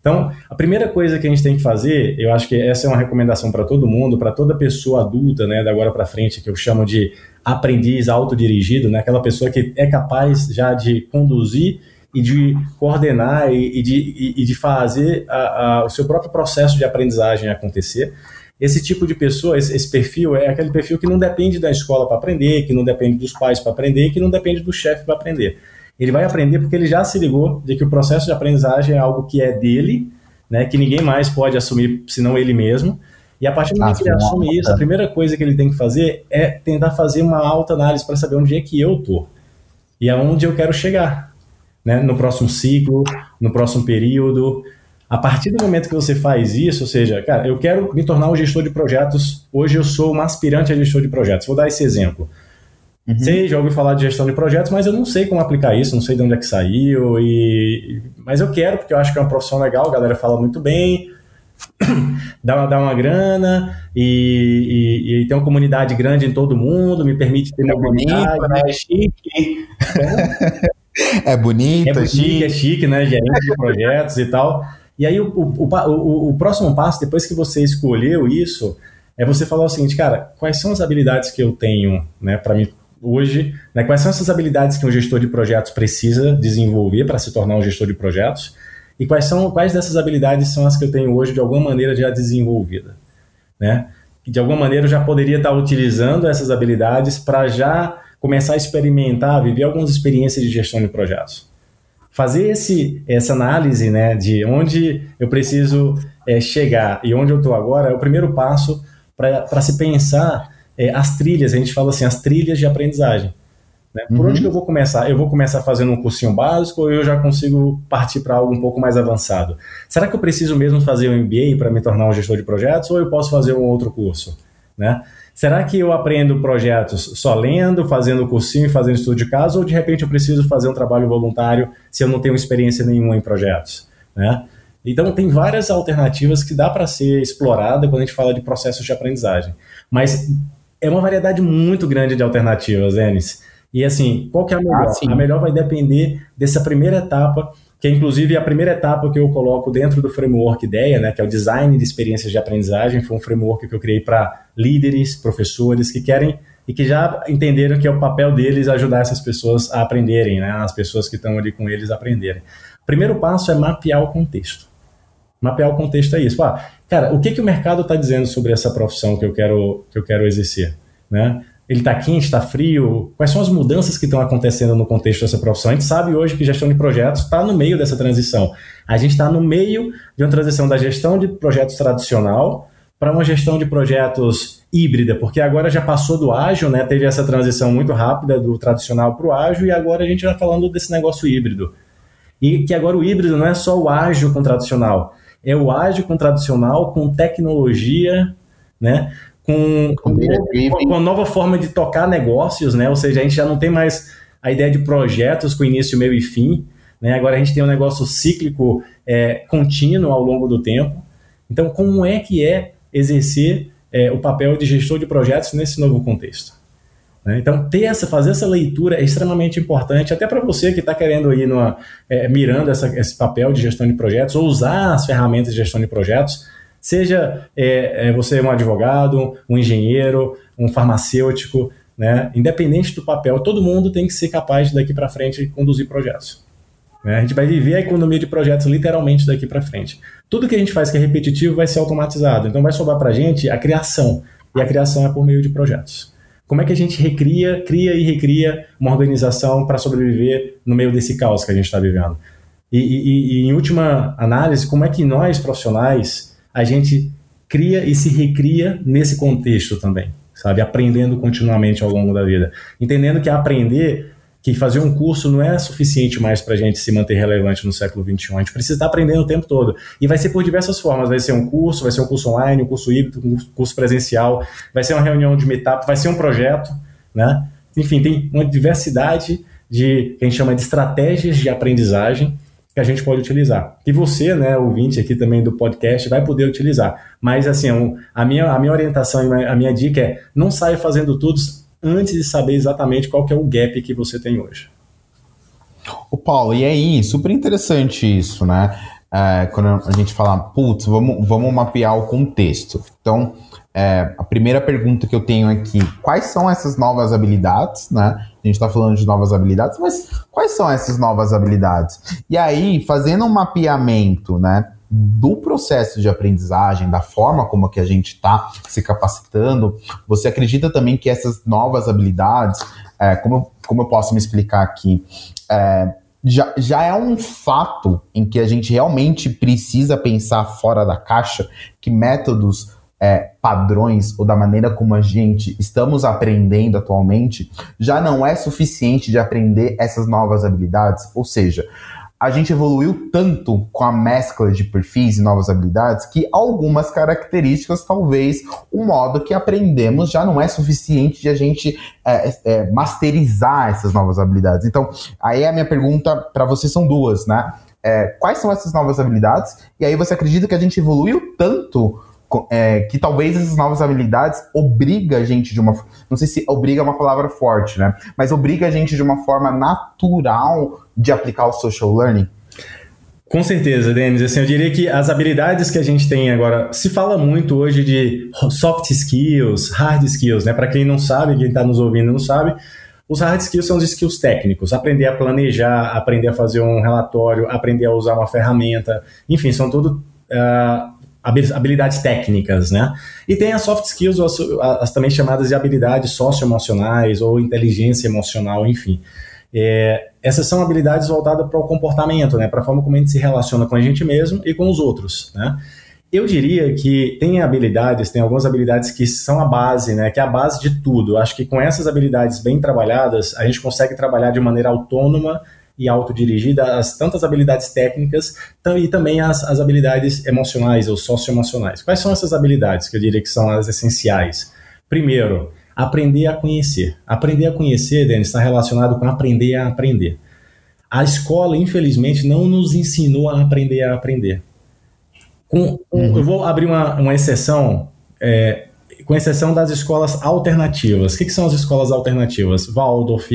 Então, a primeira coisa que a gente tem que fazer, eu acho que essa é uma recomendação para todo mundo, para toda pessoa adulta, né, da agora para frente, que eu chamo de aprendiz autodirigido, né, aquela pessoa que é capaz já de conduzir e de coordenar e, de, e de fazer a, a, o seu próprio processo de aprendizagem acontecer. Esse tipo de pessoa, esse, esse perfil, é aquele perfil que não depende da escola para aprender, que não depende dos pais para aprender, que não depende do chefe para aprender. Ele vai aprender porque ele já se ligou de que o processo de aprendizagem é algo que é dele, né, que ninguém mais pode assumir senão ele mesmo. E a partir do momento que ele assume isso, a primeira coisa que ele tem que fazer é tentar fazer uma alta análise para saber onde é que eu tô e aonde eu quero chegar, né, no próximo ciclo, no próximo período. A partir do momento que você faz isso, ou seja, cara, eu quero me tornar um gestor de projetos. Hoje eu sou um aspirante a gestor de projetos. Vou dar esse exemplo. Uhum. Sei, já ouvi falar de gestão de projetos, mas eu não sei como aplicar isso, não sei de onde é que saiu. E... Mas eu quero, porque eu acho que é uma profissão legal, a galera fala muito bem, *clears throat* dá, uma, dá uma grana e, e, e, tem uma comunidade grande em todo mundo, me permite ter é mobilidade. Bonito, né? É chique. É, bonito, é, bonito, é chique. É chique, né? Gerente de projetos e tal. E aí o, o, o, o próximo passo, depois que você escolheu isso, é você falar o seguinte, cara, quais são as habilidades que eu tenho né, para me hoje, né, quais são essas habilidades que um gestor de projetos precisa desenvolver para se tornar um gestor de projetos e quais são quais dessas habilidades são as que eu tenho hoje de alguma maneira já desenvolvida, né? De alguma maneira eu já poderia estar utilizando essas habilidades para já começar a experimentar, viver algumas experiências de gestão de projetos. Fazer esse, essa análise né, de onde eu preciso é, chegar e onde eu estou agora é o primeiro passo para se pensar é, as trilhas, a gente fala assim, as trilhas de aprendizagem. Né? Por uhum. onde que eu vou começar? Eu vou começar fazendo um cursinho básico ou eu já consigo partir para algo um pouco mais avançado? Será que eu preciso mesmo fazer um MBA para me tornar um gestor de projetos ou eu posso fazer um outro curso? Né? Será que eu aprendo projetos só lendo, fazendo cursinho e fazendo estudo de caso ou de repente eu preciso fazer um trabalho voluntário se eu não tenho experiência nenhuma em projetos? Né? Então, tem várias alternativas que dá para ser explorada quando a gente fala de processos de aprendizagem. Mas é uma variedade muito grande de alternativas, Enes. E assim, qual que é a melhor? Ah, a melhor vai depender dessa primeira etapa, que é inclusive a primeira etapa que eu coloco dentro do framework ideia, né, que é o design de experiências de aprendizagem, foi um framework que eu criei para líderes, professores que querem e que já entenderam que é o papel deles ajudar essas pessoas a aprenderem, né, as pessoas que estão ali com eles a aprenderem. O primeiro passo é mapear o contexto. Mapear o contexto é isso. Ah, cara, o que, que o mercado está dizendo sobre essa profissão que eu quero, que eu quero exercer? Né? Ele está quente, está frio? Quais são as mudanças que estão acontecendo no contexto dessa profissão? A gente sabe hoje que gestão de projetos está no meio dessa transição. A gente está no meio de uma transição da gestão de projetos tradicional para uma gestão de projetos híbrida, porque agora já passou do ágil, né? Teve essa transição muito rápida do tradicional para o ágil e agora a gente está falando desse negócio híbrido. E que agora o híbrido não é só o ágil com o tradicional, é o ágil com tradicional, com tecnologia, né? Com, com, com, uma nova forma de tocar negócios, né? Ou seja, a gente já não tem mais a ideia de projetos com início, meio e fim. Né? Agora a gente tem um negócio cíclico é, contínuo ao longo do tempo. Então, como é que é exercer é, o papel de gestor de projetos nesse novo contexto? Né? Então, ter essa, fazer essa leitura é extremamente importante, até para você que está querendo ir numa, é, mirando essa, esse papel de gestão de projetos, ou usar as ferramentas de gestão de projetos, Seja é, é, você um advogado, um engenheiro, um farmacêutico, né? independente do papel, todo mundo tem que ser capaz daqui para frente conduzir projetos. Né? A gente vai viver a economia de projetos literalmente daqui para frente. Tudo que a gente faz que é repetitivo vai ser automatizado. Então vai sobrar para a gente a criação. E a criação é por meio de projetos. Como é que a gente recria, cria e recria uma organização para sobreviver no meio desse caos que a gente está vivendo? E, e, e, em última análise, como é que nós, profissionais, a gente cria e se recria nesse contexto também, sabe? Aprendendo continuamente ao longo da vida. Entendendo que aprender que fazer um curso não é suficiente mais para a gente se manter relevante no século XXI. A gente precisa estar aprendendo o tempo todo. E vai ser por diversas formas. Vai ser um curso, vai ser um curso online, um curso híbrido, um curso presencial, vai ser uma reunião de meetup, vai ser um projeto, né? Enfim, tem uma diversidade de, que a gente chama de estratégias de aprendizagem que a gente pode utilizar. E você, né, ouvinte aqui também do podcast, vai poder utilizar. Mas, assim, a minha, a minha orientação, a minha dica é não saia fazendo tudo antes de saber exatamente qual que é o gap que você tem hoje. O Paulo, e aí, super interessante isso, né? É, quando a gente fala, putz, vamos, vamos mapear o contexto. Então, é, a primeira pergunta que eu tenho aqui, quais são essas novas habilidades, né? A gente está falando de novas habilidades, mas quais são essas novas habilidades? E aí, fazendo um mapeamento, né? Do processo de aprendizagem, da forma como que a gente está se capacitando, você acredita também que essas novas habilidades, é, como, como eu posso me explicar aqui, é, já, já é um fato em que a gente realmente precisa pensar fora da caixa, que métodos é, padrões ou da maneira como a gente estamos aprendendo atualmente já não é suficiente de aprender essas novas habilidades. Ou seja, a gente evoluiu tanto com a mescla de perfis e novas habilidades que algumas características, talvez o modo que aprendemos já não é suficiente de a gente é, é, masterizar essas novas habilidades. Então, aí a minha pergunta para você são duas, né? É, quais são essas novas habilidades? E aí você acredita que a gente evoluiu tanto é, que talvez essas novas habilidades obriga a gente de uma não sei se obriga é uma palavra forte, né? Mas obriga a gente de uma forma natural de aplicar o social learning. Com certeza, Denis. Assim, eu diria que as habilidades que a gente tem agora, se fala muito hoje de soft skills, hard skills, né? Para quem não sabe, quem está nos ouvindo não sabe, os hard skills são os skills técnicos, aprender a planejar, aprender a fazer um relatório, aprender a usar uma ferramenta, enfim, são tudo uh, habilidades técnicas, né? E tem as soft skills, as, as também chamadas de habilidades socioemocionais ou inteligência emocional, enfim. É, essas são habilidades voltadas para o comportamento, né? Para a forma como a gente se relaciona com a gente mesmo e com os outros, né? Eu diria que tem habilidades, tem algumas habilidades que são a base, né? Que é a base de tudo. Acho que com essas habilidades bem trabalhadas, a gente consegue trabalhar de maneira autônoma e autodirigida as tantas habilidades técnicas e também as, as habilidades emocionais ou socioemocionais. Quais são essas habilidades que eu diria que são as essenciais? Primeiro, aprender a conhecer. Aprender a conhecer, Denis, está relacionado com aprender a aprender. A escola, infelizmente, não nos ensinou a aprender a aprender. Com, uhum. Eu vou abrir uma, uma exceção é, com exceção das escolas alternativas. O que, que são as escolas alternativas? Waldorf,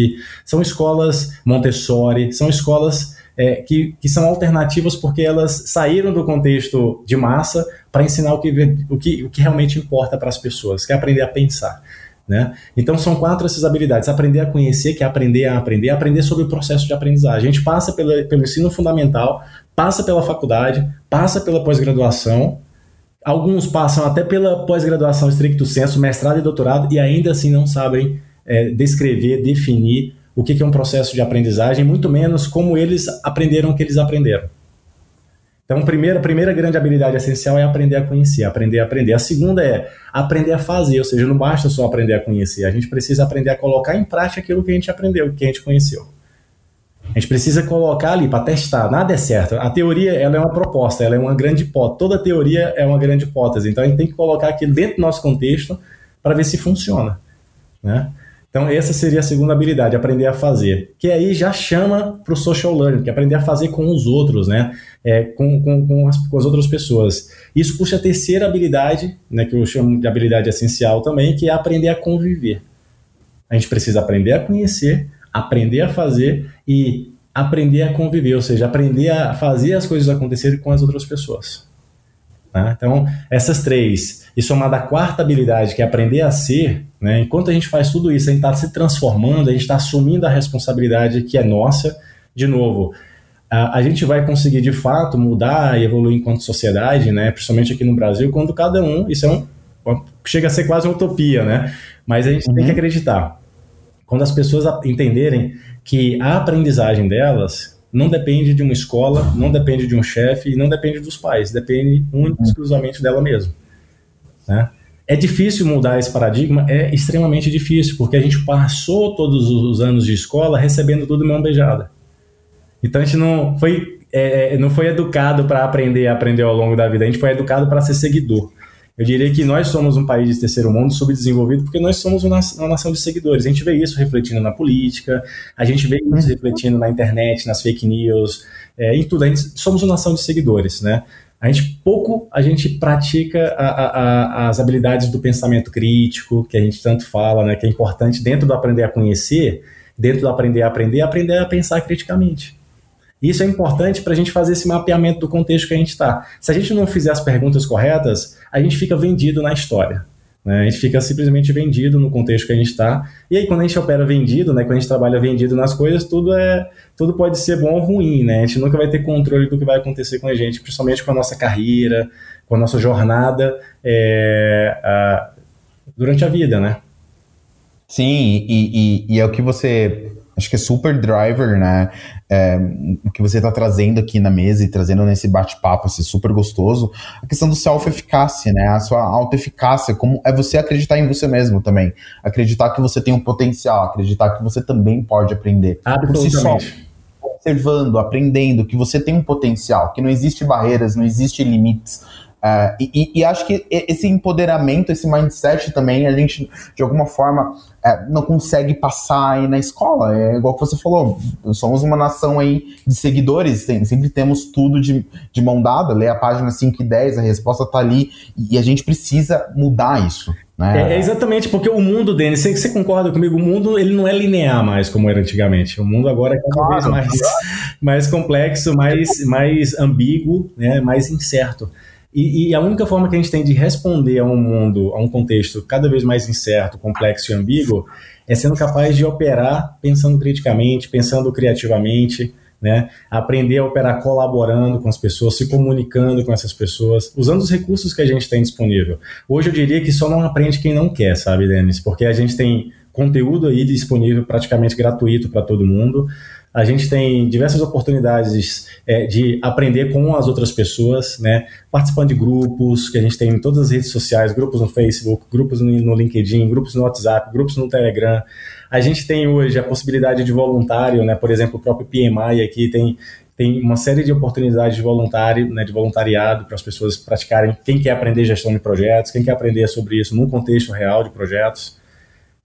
são escolas Montessori, são escolas é, que, que são alternativas porque elas saíram do contexto de massa para ensinar o que, o, que, o que realmente importa para as pessoas, que é aprender a pensar. Né? Então são quatro essas habilidades: aprender a conhecer, que é aprender a aprender, aprender sobre o processo de aprendizagem. A gente passa pelo, pelo ensino fundamental, passa pela faculdade, passa pela pós-graduação Alguns passam até pela pós-graduação estricto senso, mestrado e doutorado, e ainda assim não sabem é, descrever, definir o que é um processo de aprendizagem, muito menos como eles aprenderam o que eles aprenderam. Então, a primeira, a primeira grande habilidade essencial é aprender a conhecer, aprender a aprender. A segunda é aprender a fazer, ou seja, não basta só aprender a conhecer, a gente precisa aprender a colocar em prática aquilo que a gente aprendeu, que a gente conheceu. A gente precisa colocar ali para testar. Nada é certo. A teoria ela é uma proposta, ela é uma grande hipótese. Toda teoria é uma grande hipótese. Então a gente tem que colocar aquilo dentro do nosso contexto para ver se funciona. Né? Então essa seria a segunda habilidade, aprender a fazer. Que aí já chama para o social learning, que é aprender a fazer com os outros, né? É, com, com, com, as, com as outras pessoas. Isso puxa a terceira habilidade, né, que eu chamo de habilidade essencial também, que é aprender a conviver. A gente precisa aprender a conhecer, aprender a fazer e aprender a conviver, ou seja, aprender a fazer as coisas acontecerem com as outras pessoas. Né? Então, essas três, e somada a quarta habilidade, que é aprender a ser, né? enquanto a gente faz tudo isso, a gente está se transformando, a gente está assumindo a responsabilidade que é nossa. De novo, a, a gente vai conseguir de fato mudar e evoluir enquanto sociedade, né? principalmente aqui no Brasil, quando cada um, isso é um, chega a ser quase uma utopia, né? mas a gente uhum. tem que uhum. acreditar. Quando as pessoas entenderem que a aprendizagem delas não depende de uma escola, não depende de um chefe e não depende dos pais, depende único e exclusivamente dela mesma. Né? É difícil mudar esse paradigma? É extremamente difícil, porque a gente passou todos os anos de escola recebendo tudo mão beijada. Então a gente não foi, é, é não foi educado para aprender, aprender ao longo da vida, a gente foi educado para ser seguidor. Eu diria que nós somos um país de terceiro mundo subdesenvolvido porque nós somos uma, nação de seguidores. A gente vê isso refletindo na política, a gente vê isso refletindo na internet, nas fake news, é, em tudo. A gente, somos uma nação de seguidores, né? A gente pouco a gente pratica a, a, a, as habilidades do pensamento crítico, que a gente tanto fala, né? Que é importante dentro do aprender a conhecer, dentro do aprender a aprender, aprender a pensar criticamente. Isso é importante para a gente fazer esse mapeamento do contexto que a gente está. Se a gente não fizer as perguntas corretas, a gente fica vendido na história. Né? A gente fica simplesmente vendido no contexto que a gente está. E aí, quando a gente opera vendido, né, quando a gente trabalha vendido nas coisas, tudo é tudo pode ser bom ou ruim. Né? A gente nunca vai ter controle do que vai acontecer com a gente, principalmente com a nossa carreira, com a nossa jornada é, a, durante a vida. Né? Sim, e, e, e é o que você acho que é super driver, né? É, o que você está trazendo aqui na mesa e trazendo nesse bate-papo assim, super gostoso, a questão do self-eficácia, né? A sua auto-eficácia, como é você acreditar em você mesmo também. Acreditar que você tem um potencial, acreditar que você também pode aprender. Por si só. Observando, aprendendo que você tem um potencial, que não existe barreiras, não existe limites. Uh, e, e, acho que esse empoderamento, esse mindset também, a gente, de alguma forma, é, não consegue passar aí na escola. É igual que você falou, somos uma nação aí de seguidores, tem, sempre temos tudo de, de mão dada, lê a página 5 e 10, a resposta tá ali, e a gente precisa mudar isso. Né? É, é, exatamente, porque o mundo, Denis, você, você, concorda comigo? O mundo ele não é linear mais como era antigamente. O mundo agora é cada claro, vez mais, mais complexo, mais, mais ambíguo, né, mais incerto. E, e, a única forma que a gente tem de responder a um mundo, a um contexto cada vez mais incerto, complexo e ambíguo, é sendo capaz de operar pensando criticamente, pensando criativamente, né? Aprender a operar colaborando com as pessoas, se comunicando com essas pessoas, usando os recursos que a gente tem disponível. Hoje eu diria que só não aprende quem não quer, sabe, Denis? Porque a gente tem conteúdo aí disponível praticamente gratuito para todo mundo a gente tem diversas oportunidades é, de aprender com as outras pessoas, né? Participando de grupos que a gente tem em todas as redes sociais, grupos no Facebook, grupos no LinkedIn, grupos no WhatsApp, grupos no Telegram. A gente tem hoje a possibilidade de voluntário, né? Por exemplo, o próprio PMI aqui tem tem uma série de oportunidades de voluntário, né, de voluntariado para as pessoas praticarem. Quem quer aprender gestão de projetos, quem quer aprender sobre isso num contexto real de projetos.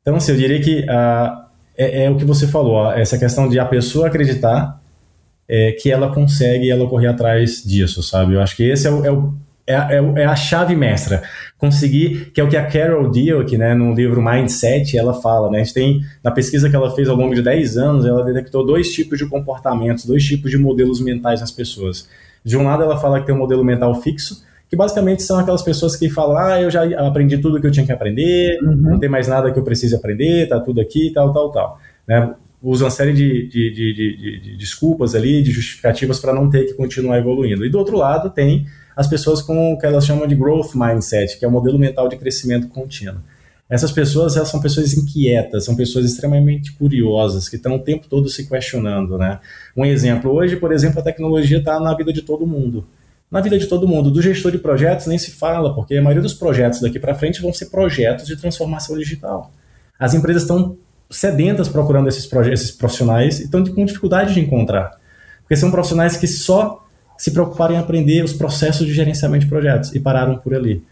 Então, assim, eu diria que uh, é, é o que você falou, essa questão de a pessoa acreditar é, que ela consegue ela correr atrás disso, sabe? Eu acho que esse é o, é o é, é, é, a chave mestra. Conseguir, que é o que a Carol Dweck, né, no livro Mindset, ela fala, né? A gente tem, na pesquisa que ela fez ao longo de 10 anos, ela detectou dois tipos de comportamentos, dois tipos de modelos mentais nas pessoas. De um lado, ela fala que tem um modelo mental fixo, que basicamente são aquelas pessoas que falam, ah, eu já aprendi tudo que eu tinha que aprender, uhum. não tem mais nada que eu precise aprender, tá tudo aqui, tal, tal, tal. Né? Usam uma série de, de, de, de desculpas ali, de justificativas para não ter que continuar evoluindo. E do outro lado tem as pessoas com o que elas chamam de growth mindset, que é o modelo mental de crescimento contínuo. Essas pessoas elas são pessoas inquietas, são pessoas extremamente curiosas, que estão o tempo todo se questionando. Né? Um exemplo, hoje, por exemplo, a tecnologia está na vida de todo mundo na vida de todo mundo. Do gestor de projetos nem se fala, porque a maioria dos projetos daqui para frente vão ser projetos de transformação digital. As empresas estão sedentas procurando esses, esses profissionais e estão com dificuldade de encontrar. Porque são profissionais que só se preocuparam em aprender os processos de gerenciamento de projetos e pararam por ali.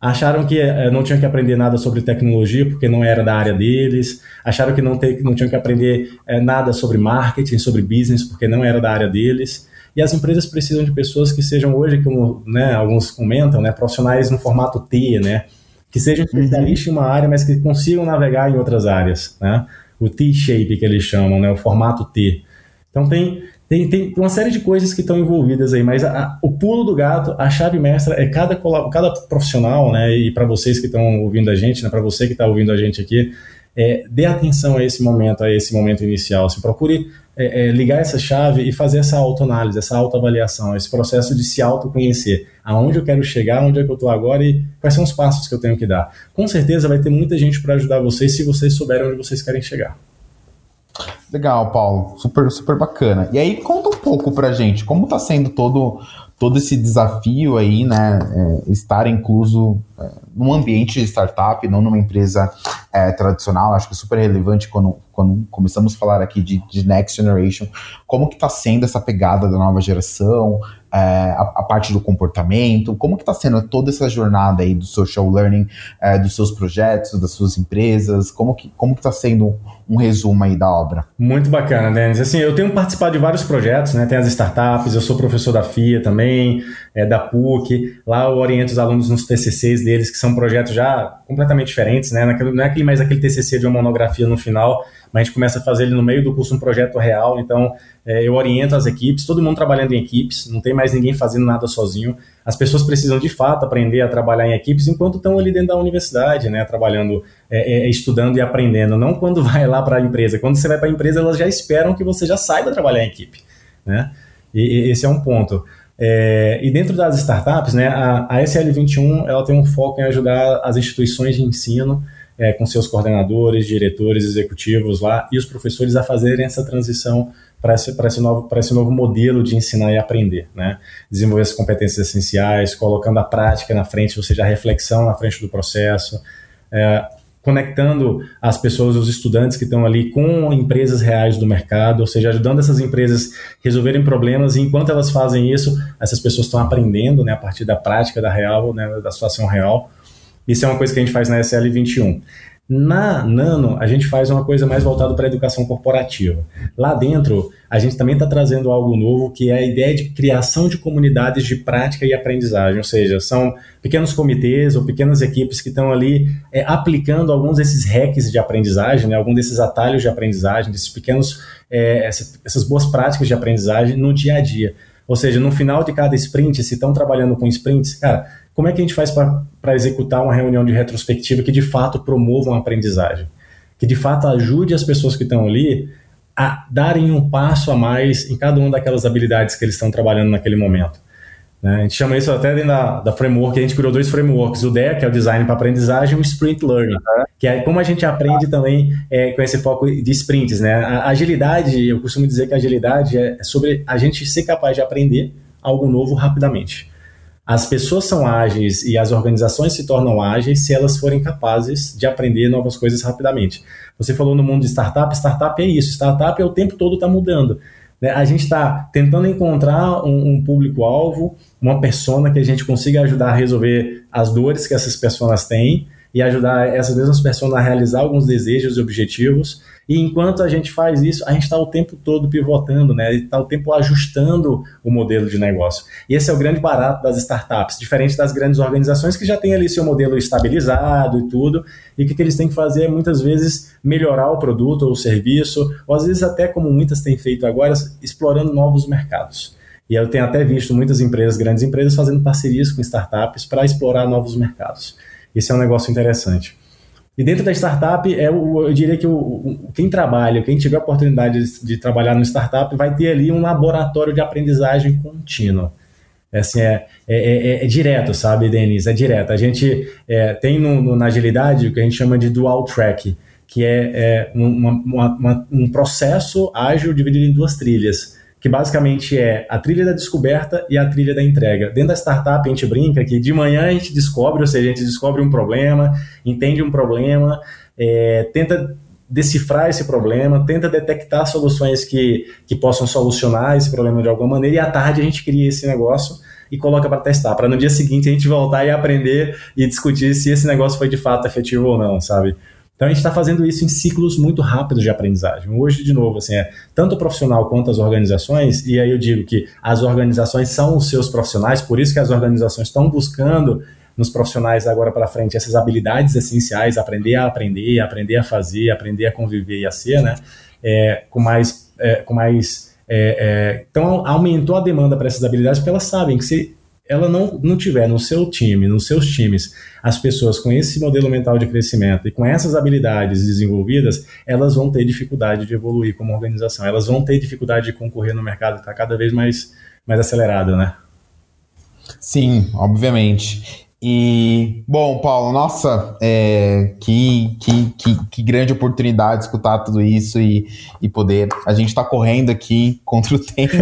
Acharam que eh, não tinham que aprender nada sobre tecnologia porque não era da área deles, acharam que não, te, não tinham que aprender eh, nada sobre marketing, sobre business porque não era da área deles e as empresas precisam de pessoas que sejam hoje, como né, alguns comentam, né, profissionais no formato T, né, que sejam uhum. especialistas em uma área, mas que consigam navegar em outras áreas, né, o T-shape que eles chamam, né, o formato T. Então tem tem, tem uma série de coisas que estão envolvidas aí, mas a, a, o pulo do gato, a chave mestra é cada, cada profissional, né? E para vocês que estão ouvindo a gente, né, para você que está ouvindo a gente aqui, é, dê atenção a esse momento, a esse momento inicial. Se procure é, é, ligar essa chave e fazer essa autoanálise, essa autoavaliação, esse processo de se autoconhecer. Aonde eu quero chegar, onde é que eu estou agora e quais são os passos que eu tenho que dar. Com certeza vai ter muita gente para ajudar vocês se vocês souberem onde vocês querem chegar. Legal, Paulo. Super, super bacana. E aí, conta um pouco pra gente, como está sendo todo, todo esse desafio aí, né? É, estar incluso num ambiente de startup, não numa empresa é, tradicional. Acho que é super relevante quando, quando começamos a falar aqui de, de Next Generation. Como que está sendo essa pegada da nova geração, é, a, a, parte do comportamento, como que está sendo toda essa jornada aí do social learning, é, dos seus projetos, das suas empresas, como que como está sendo um resumo aí da obra? Muito bacana, Denis. Assim, eu tenho participado de vários projetos, né? Tem as startups, eu sou professor da FIA também, é, da PUC. Lá eu oriento os alunos nos TCCs deles, que são projetos já completamente diferentes, né? Não é aquele, mais aquele TCC de uma monografia no final, mas a gente começa a fazer ele no meio do curso um projeto real. Então, é, eu oriento as equipes, todo mundo trabalhando em equipes, não tem mais ninguém fazendo nada sozinho. As pessoas precisam de fato aprender a trabalhar em equipes enquanto estão ali dentro da universidade, né, trabalhando, é, é, estudando e aprendendo. Não quando vai lá para a empresa. Quando você vai para a empresa, elas já esperam que você já saiba trabalhar em equipe, né? E, e esse é um ponto. É, e dentro das startups, né, a, a SL21 ela tem um foco em ajudar as instituições de ensino é, com seus coordenadores, diretores, executivos lá e os professores a fazerem essa transição para esse, esse, novo, esse novo modelo de ensinar e aprender. Né? Desenvolver as competências essenciais, colocando a prática na frente, ou seja, a reflexão na frente do processo, é, conectando as pessoas, os estudantes que estão ali com empresas reais do mercado, ou seja, ajudando essas empresas resolverem problemas e enquanto elas fazem isso, essas pessoas estão aprendendo né, a partir da prática, da real, né, da situação real. Isso é uma coisa que a gente faz na SL 21. Na Nano, a gente faz uma coisa mais voltada para a educação corporativa. Lá dentro, a gente também está trazendo algo novo, que é a ideia de criação de comunidades de prática e aprendizagem. Ou seja, são pequenos comitês ou pequenas equipes que estão ali é, aplicando alguns desses hacks de aprendizagem, né, alguns desses atalhos de aprendizagem, desses pequenos, é, essas boas práticas de aprendizagem no dia a dia. Ou seja, no final de cada sprint, se estão trabalhando com sprints, cara, como é que a gente faz para executar uma reunião de retrospectiva que de fato promova uma aprendizagem? Que de fato ajude as pessoas que estão ali a darem um passo a mais em cada uma daquelas habilidades que eles estão trabalhando naquele momento. Né? A gente chama isso até dentro da, da framework, a gente criou dois frameworks, o DEA, que é o Design para Aprendizagem, e o Sprint Learning, que é como a gente aprende também é, com esse foco de sprints. Né? A agilidade, eu costumo dizer que a agilidade é sobre a gente ser capaz de aprender algo novo rapidamente. As pessoas são ágeis e as organizações se tornam ágeis se elas forem capazes de aprender novas coisas rapidamente. Você falou no mundo de startup, startup é isso, startup é o tempo todo está mudando. Né? A gente está tentando encontrar um, um público-alvo, uma persona que a gente consiga ajudar a resolver as dores que essas pessoas têm e ajudar essas mesmas pessoas a realizar alguns desejos e objetivos e enquanto a gente faz isso, a gente está o tempo todo pivotando, né? Está o tempo ajustando o modelo de negócio. E esse é o grande barato das startups, diferente das grandes organizações que já têm ali seu modelo estabilizado e tudo, e o que, que eles têm que fazer é muitas vezes melhorar o produto ou o serviço, ou às vezes até como muitas têm feito agora, explorando novos mercados. E eu tenho até visto muitas empresas, grandes empresas, fazendo parcerias com startups para explorar novos mercados. Esse é um negócio interessante. E dentro da startup, é o, eu diria que o, quem trabalha, quem tiver oportunidade de, de, trabalhar no startup, vai ter ali um laboratório de aprendizagem contínua. É, assim, é, é, é, é direto, sabe, Denis? É direto. A gente é, tem no, no, na agilidade o que a gente chama de dual track, que é, é uma, uma, uma, um processo ágil dividido em duas trilhas que basicamente é a trilha da descoberta e a trilha da entrega. Dentro da startup, a gente brinca que de manhã a gente descobre, ou seja, a gente descobre um problema, entende um problema, é, tenta decifrar esse problema, tenta detectar soluções que, que possam solucionar esse problema de alguma maneira, e à tarde a gente cria esse negócio e coloca para testar, para no dia seguinte a gente voltar e aprender e discutir se esse negócio foi de fato efetivo ou não, sabe? Então a gente está fazendo isso em ciclos muito rápidos de aprendizagem. Hoje, de novo, assim, é tanto o profissional quanto as organizações, e aí eu digo que as organizações são os seus profissionais, por isso que as organizações estão buscando nos profissionais agora para frente essas habilidades essenciais, aprender a aprender, aprender a fazer, aprender a conviver e a ser, né? É, com mais, é, com mais É, é, então aumentou a demanda para essas habilidades porque elas sabem que se ela não, não tiver no seu time, nos seus times, as pessoas com esse modelo mental de crescimento e com essas habilidades desenvolvidas, elas vão ter dificuldade de evoluir como organização, elas vão ter dificuldade de concorrer no mercado que está cada vez mais, mais acelerado, né? Sim, obviamente. E, bom, Paulo, nossa, é, que, que, que, que, grande oportunidade escutar tudo isso e, e poder. A gente está correndo aqui *laughs* contra o tempo.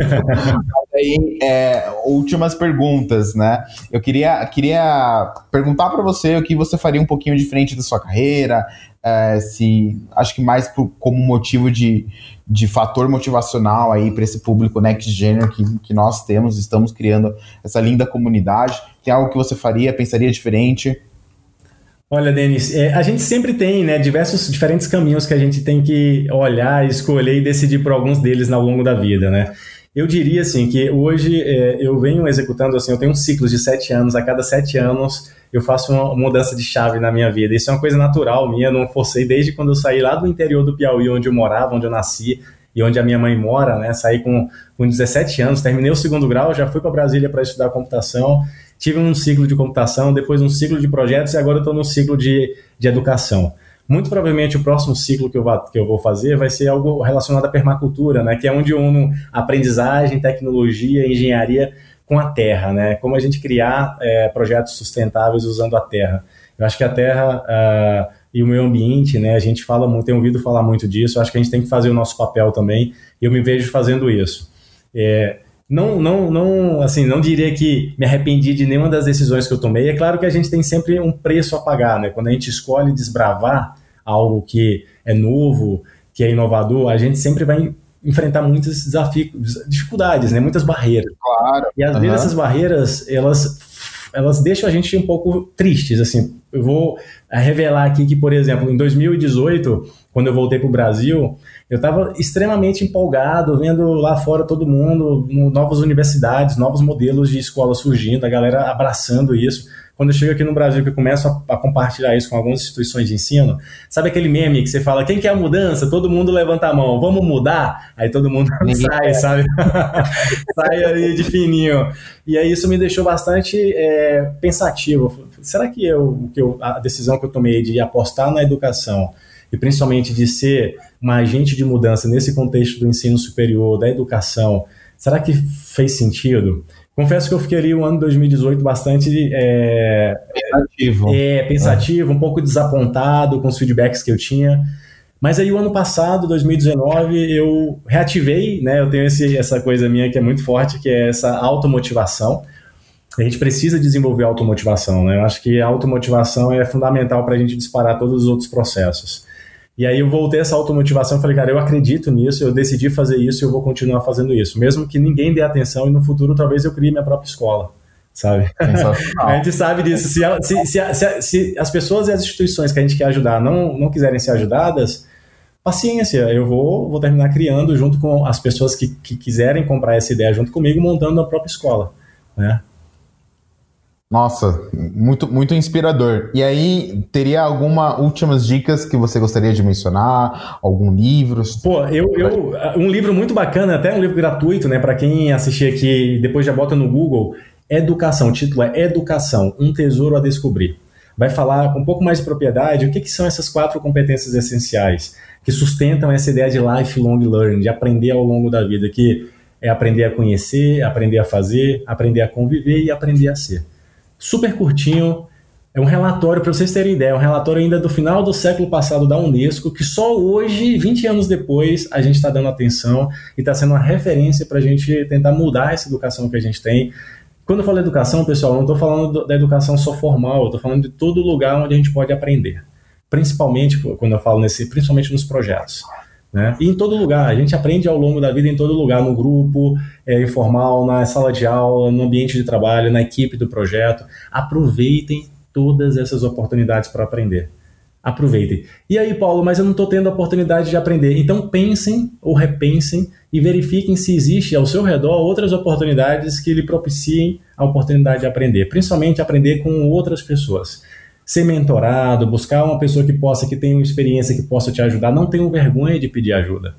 aí, é, últimas perguntas, né? Eu queria, queria perguntar para você o que você faria um pouquinho diferente da sua carreira, é, se acho que mais como motivo de, de fator motivacional aí para esse público Next Gen que, que nós temos, estamos criando essa linda comunidade. Tem algo que você faria, pensaria diferente? Olha, Denis, é, a gente sempre tem né, diversos diferentes caminhos que a gente tem que olhar, escolher e decidir por alguns deles ao longo da vida, né? Eu diria assim que hoje é, eu venho executando assim, eu tenho um ciclo de sete anos, a cada sete anos eu faço uma mudança de chave na minha vida. Isso é uma coisa natural minha, não forcei desde quando eu saí lá do interior do Piauí, onde eu morava, onde eu nasci e onde a minha mãe mora, né? Saí com, com 17 anos, terminei o segundo grau, já fui para Brasília para estudar computação, tive um ciclo de computação, depois um ciclo de projetos e agora estou no ciclo de, de educação. Muito provavelmente o próximo ciclo que eu, vá, que eu vou fazer vai ser algo relacionado à permacultura, né? Que é onde eu uno aprendizagem, tecnologia, engenharia com a terra, né? Como a gente criar é, projetos sustentáveis usando a terra. Eu acho que a terra uh, e o meio ambiente, né? A gente fala muito, tem ouvido falar muito disso. Eu acho que a gente tem que fazer o nosso papel também. E eu me vejo fazendo isso. É, não, não, não, assim, não diria que me arrependi de nenhuma das decisões que eu tomei. É claro que a gente tem sempre um preço a pagar, né? Quando a gente escolhe desbravar algo que é novo, que é inovador, a gente sempre vai enfrentar muitos desafios, dificuldades, né? Muitas barreiras. Claro. E às uhum. vezes essas barreiras, elas, elas deixam a gente um pouco tristes, assim. Eu vou revelar aqui que, por exemplo, em 2018, quando eu voltei para o Brasil, eu estava extremamente empolgado, vendo lá fora todo mundo, novas universidades, novos modelos de escola surgindo, a galera abraçando isso quando eu chego aqui no Brasil, que eu começo a, a, compartilhar isso com algumas instituições de ensino, sabe aquele meme que você fala, quem quer a mudança? Todo mundo levanta a mão, vamos mudar? Aí todo mundo *laughs* sai, sabe? *laughs* sai ali de fininho. E aí isso me deixou bastante é, pensativo. Será que, eu, que eu, a decisão que eu tomei de apostar na educação e principalmente de ser uma agente de mudança nesse contexto do ensino superior, da educação, será que fez sentido? Confesso que eu fiquei ali o ano 2018 bastante é, pensativo. É, pensativo, um pouco desapontado com os feedbacks que eu tinha. Mas aí o ano passado, 2019, eu reativei, né? Eu tenho esse, essa coisa minha que é muito forte, que é essa automotivação. A gente precisa desenvolver automotivação, né? Eu acho que a automotivação é fundamental para a gente disparar todos os outros processos. E aí eu voltei essa automotivação, falei, cara, eu acredito nisso, eu decidi fazer isso e eu vou continuar fazendo isso. Mesmo que ninguém dê atenção e no futuro talvez eu crie minha própria escola, sabe? *laughs* a gente sabe disso. Se, ela, se, se, se, se, as pessoas e as instituições que a gente quer ajudar não, não quiserem ser ajudadas, paciência, eu vou, vou terminar criando junto com as pessoas que, que quiserem comprar essa ideia junto comigo, montando a própria escola, né? Nossa, muito, muito inspirador. E aí, teria alguma últimas dicas que você gostaria de mencionar? Algum livro? Pô, eu, eu um livro muito bacana, até um livro gratuito, né, para quem assistir aqui, depois já bota no Google, Educação. O título é Educação, um tesouro a descobrir. Vai falar com um pouco mais de propriedade o que, que são essas quatro competências essenciais que sustentam essa ideia de lifelong learning, de aprender ao longo da vida, que é aprender a conhecer, aprender a fazer, aprender a conviver e aprender a ser super curtinho. É um relatório, para vocês terem ideia, é um relatório ainda do final do século passado da Unesco, que só hoje, 20 anos depois, a gente está dando atenção e está sendo uma referência para a gente tentar mudar essa educação que a gente tem. Quando eu falo educação, pessoal, não estou falando da educação só formal, estou falando de todo lugar onde a gente pode aprender. Principalmente, quando eu falo nesse, principalmente nos projetos. Né? E em todo lugar, a gente aprende ao longo da vida em todo lugar, no grupo, é, informal, na sala de aula, no ambiente de trabalho, na equipe do projeto. Aproveitem todas essas oportunidades para aprender. Aproveitem. E aí, Paulo, mas eu não estou tendo a oportunidade de aprender. Então pensem ou repensem e verifiquem se existe ao seu redor outras oportunidades que lhe propiciem a oportunidade de aprender, principalmente aprender com outras pessoas ser mentorado, buscar uma pessoa que possa, que tenha uma experiência, que possa te ajudar. Não tenham vergonha de pedir ajuda.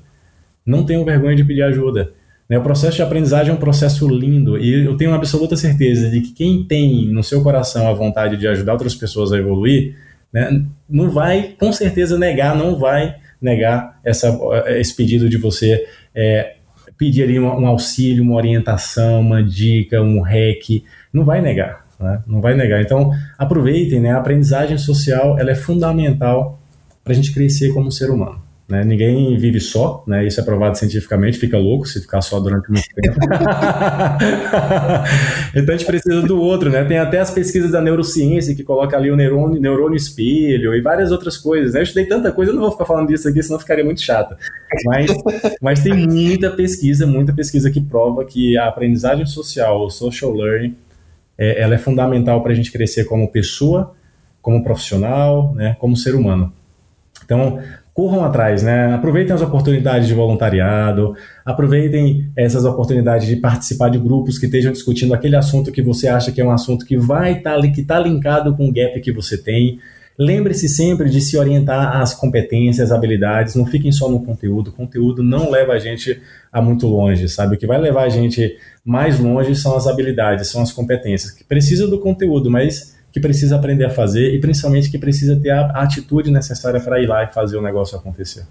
Não tenham vergonha de pedir ajuda. Né? O processo de aprendizagem é um processo lindo e eu tenho absoluta certeza de que quem tem no seu coração a vontade de ajudar outras pessoas a evoluir, né, não vai, com certeza, negar, não vai negar essa, esse pedido de você é, pedir ali um, um, auxílio, uma orientação, uma dica, um rec, não vai negar, né? não vai negar. Então, aproveitem, né? A aprendizagem social ela é fundamental para a gente crescer como ser humano. Né? Ninguém vive só, né? isso é provado cientificamente, fica louco se ficar só durante muito tempo. *laughs* então a gente precisa do outro, né? Tem até as pesquisas da neurociência que coloca ali o neurônio, neurônio espelho e várias outras coisas. Né? Eu estudei tanta coisa, eu não vou ficar falando disso aqui, senão ficaria muito chato. Mas, mas tem muita pesquisa, muita pesquisa que prova que a aprendizagem social, o social learning, é, ela é fundamental para a gente crescer como pessoa, como profissional, né? como ser humano. Então, corram atrás, né? Aproveitem as oportunidades de voluntariado, aproveitem essas oportunidades de participar de grupos que estejam discutindo aquele assunto que você acha que é um assunto que vai estar tá, que está linkado com o gap que você tem. Lembre-se sempre de se orientar às competências, habilidades, não fiquem só no conteúdo. O conteúdo não leva a gente a muito longe, sabe? O que vai levar a gente mais longe são as habilidades, são as competências. Que precisa do conteúdo, mas que precisa aprender a fazer e principalmente que precisa ter a atitude necessária para ir lá e fazer o negócio acontecer.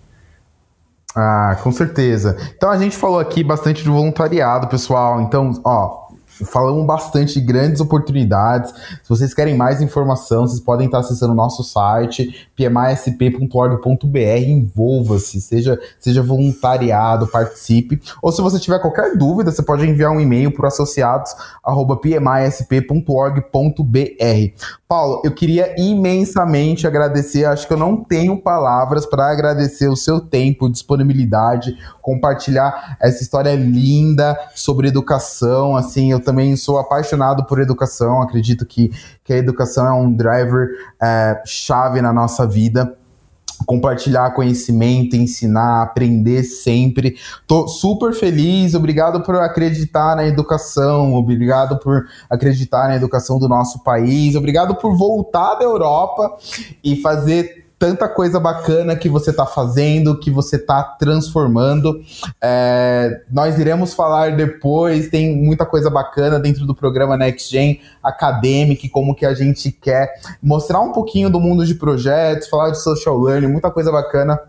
Ah, com certeza. Então a gente falou aqui bastante de voluntariado, pessoal. Então, ó, falamos bastante de grandes oportunidades. Se vocês querem mais informação, vocês podem estar acessando o nosso site, pmasp.org.br, envolva-se, seja, seja voluntariado, participe. Ou se você tiver qualquer dúvida, você pode enviar um e-mail para associados@pmasp.org.br. Paulo, eu queria imensamente agradecer, acho que eu não tenho palavras para agradecer o seu tempo, disponibilidade, compartilhar essa história linda sobre educação, assim, eu também sou apaixonado por educação, acredito que, que a educação é um driver é, chave na nossa vida compartilhar conhecimento, ensinar, aprender sempre. Tô super feliz, obrigado por acreditar na educação, obrigado por acreditar na educação do nosso país, obrigado por voltar da Europa e fazer tanta coisa bacana que você está fazendo, que você está transformando. É, nós iremos falar depois, tem muita coisa bacana dentro do programa Next Gen Academic, como que a gente quer mostrar um pouquinho do mundo de projetos, falar de social learning, muita coisa bacana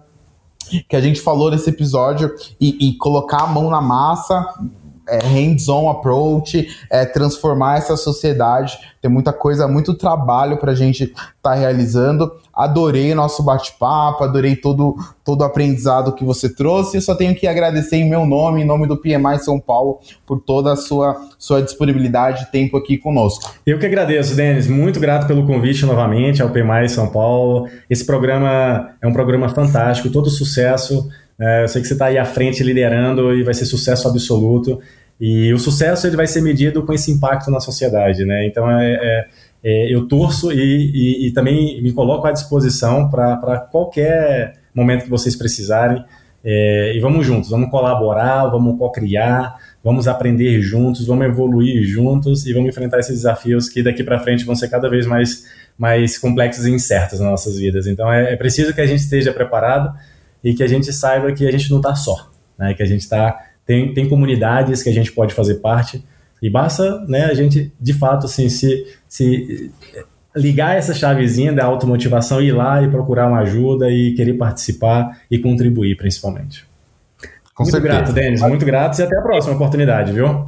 que a gente falou nesse episódio e, e colocar a mão na massa é, hands-on approach, é, transformar essa sociedade. Tem muita coisa, muito trabalho para a gente estar tá realizando. Adorei nosso bate-papo, adorei todo, todo o aprendizado que você trouxe. Eu só tenho que agradecer em meu nome, em nome do PMI São Paulo, por toda a sua, sua disponibilidade e tempo aqui conosco. Eu que agradeço, Denis. Muito grato pelo convite novamente ao PMI São Paulo. Esse programa é um programa fantástico, todo sucesso. É, eu sei que você está aí à frente liderando e vai ser sucesso absoluto. E o sucesso ele vai ser medido com esse impacto na sociedade, né? Então é, é, é eu torço e, e, e, também me coloco à disposição para qualquer momento que vocês precisarem. É, e vamos juntos, vamos colaborar, vamos co-criar, vamos aprender juntos, vamos evoluir juntos e vamos enfrentar esses desafios que daqui para frente vão ser cada vez mais, mais complexos e incertos nas nossas vidas. Então é, é preciso que a gente esteja preparado e que a gente saiba que a gente não está só, né? que a gente está tem, tem comunidades que a gente pode fazer parte e basta né, a gente de fato assim, se, se ligar essa chavezinha da automotivação, ir lá e procurar uma ajuda e querer participar e contribuir principalmente. Com muito certeza. grato, Denis, muito grato e até a próxima oportunidade, viu?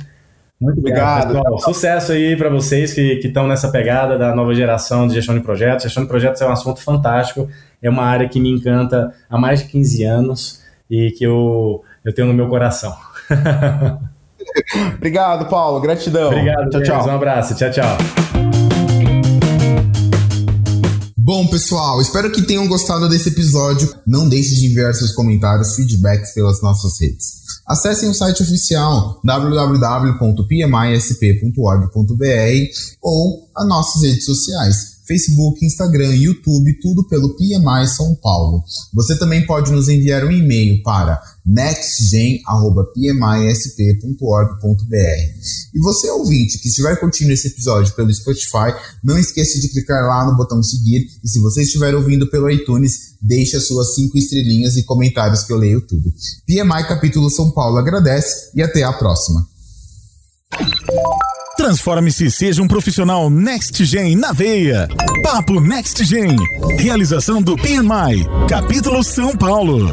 Muito obrigado. obrigado. Sucesso aí para vocês que estão nessa pegada da nova geração de gestão de projetos. Gestão de projetos é um assunto fantástico, é uma área que me encanta há mais de 15 anos e que eu, eu tenho no meu coração. *laughs* obrigado, Paulo. Gratidão. Obrigado, tchau, tchau. Um abraço. Tchau, tchau. Bom, pessoal, espero que tenham gostado desse episódio. Não deixe de enviar seus comentários, feedbacks pelas nossas redes. Acessem o site oficial www.pmisp.org.br ou as nossas redes sociais Facebook, Instagram, YouTube, tudo pelo PMI São Paulo. Você também pode nos enviar um e-mail para nextgen@pmisp.org.br. E você ouvinte que estiver curtindo esse episódio pelo Spotify, não esqueça de clicar lá no botão seguir e se você estiver ouvindo pelo iTunes, deixe as suas cinco estrelinhas e comentários que eu leio tudo. PMI Capítulo São Paulo agradece e até a próxima. Transforme-se seja um profissional Next Gen na veia. Papo Next Gen. Realização do PMI. Capítulo São Paulo.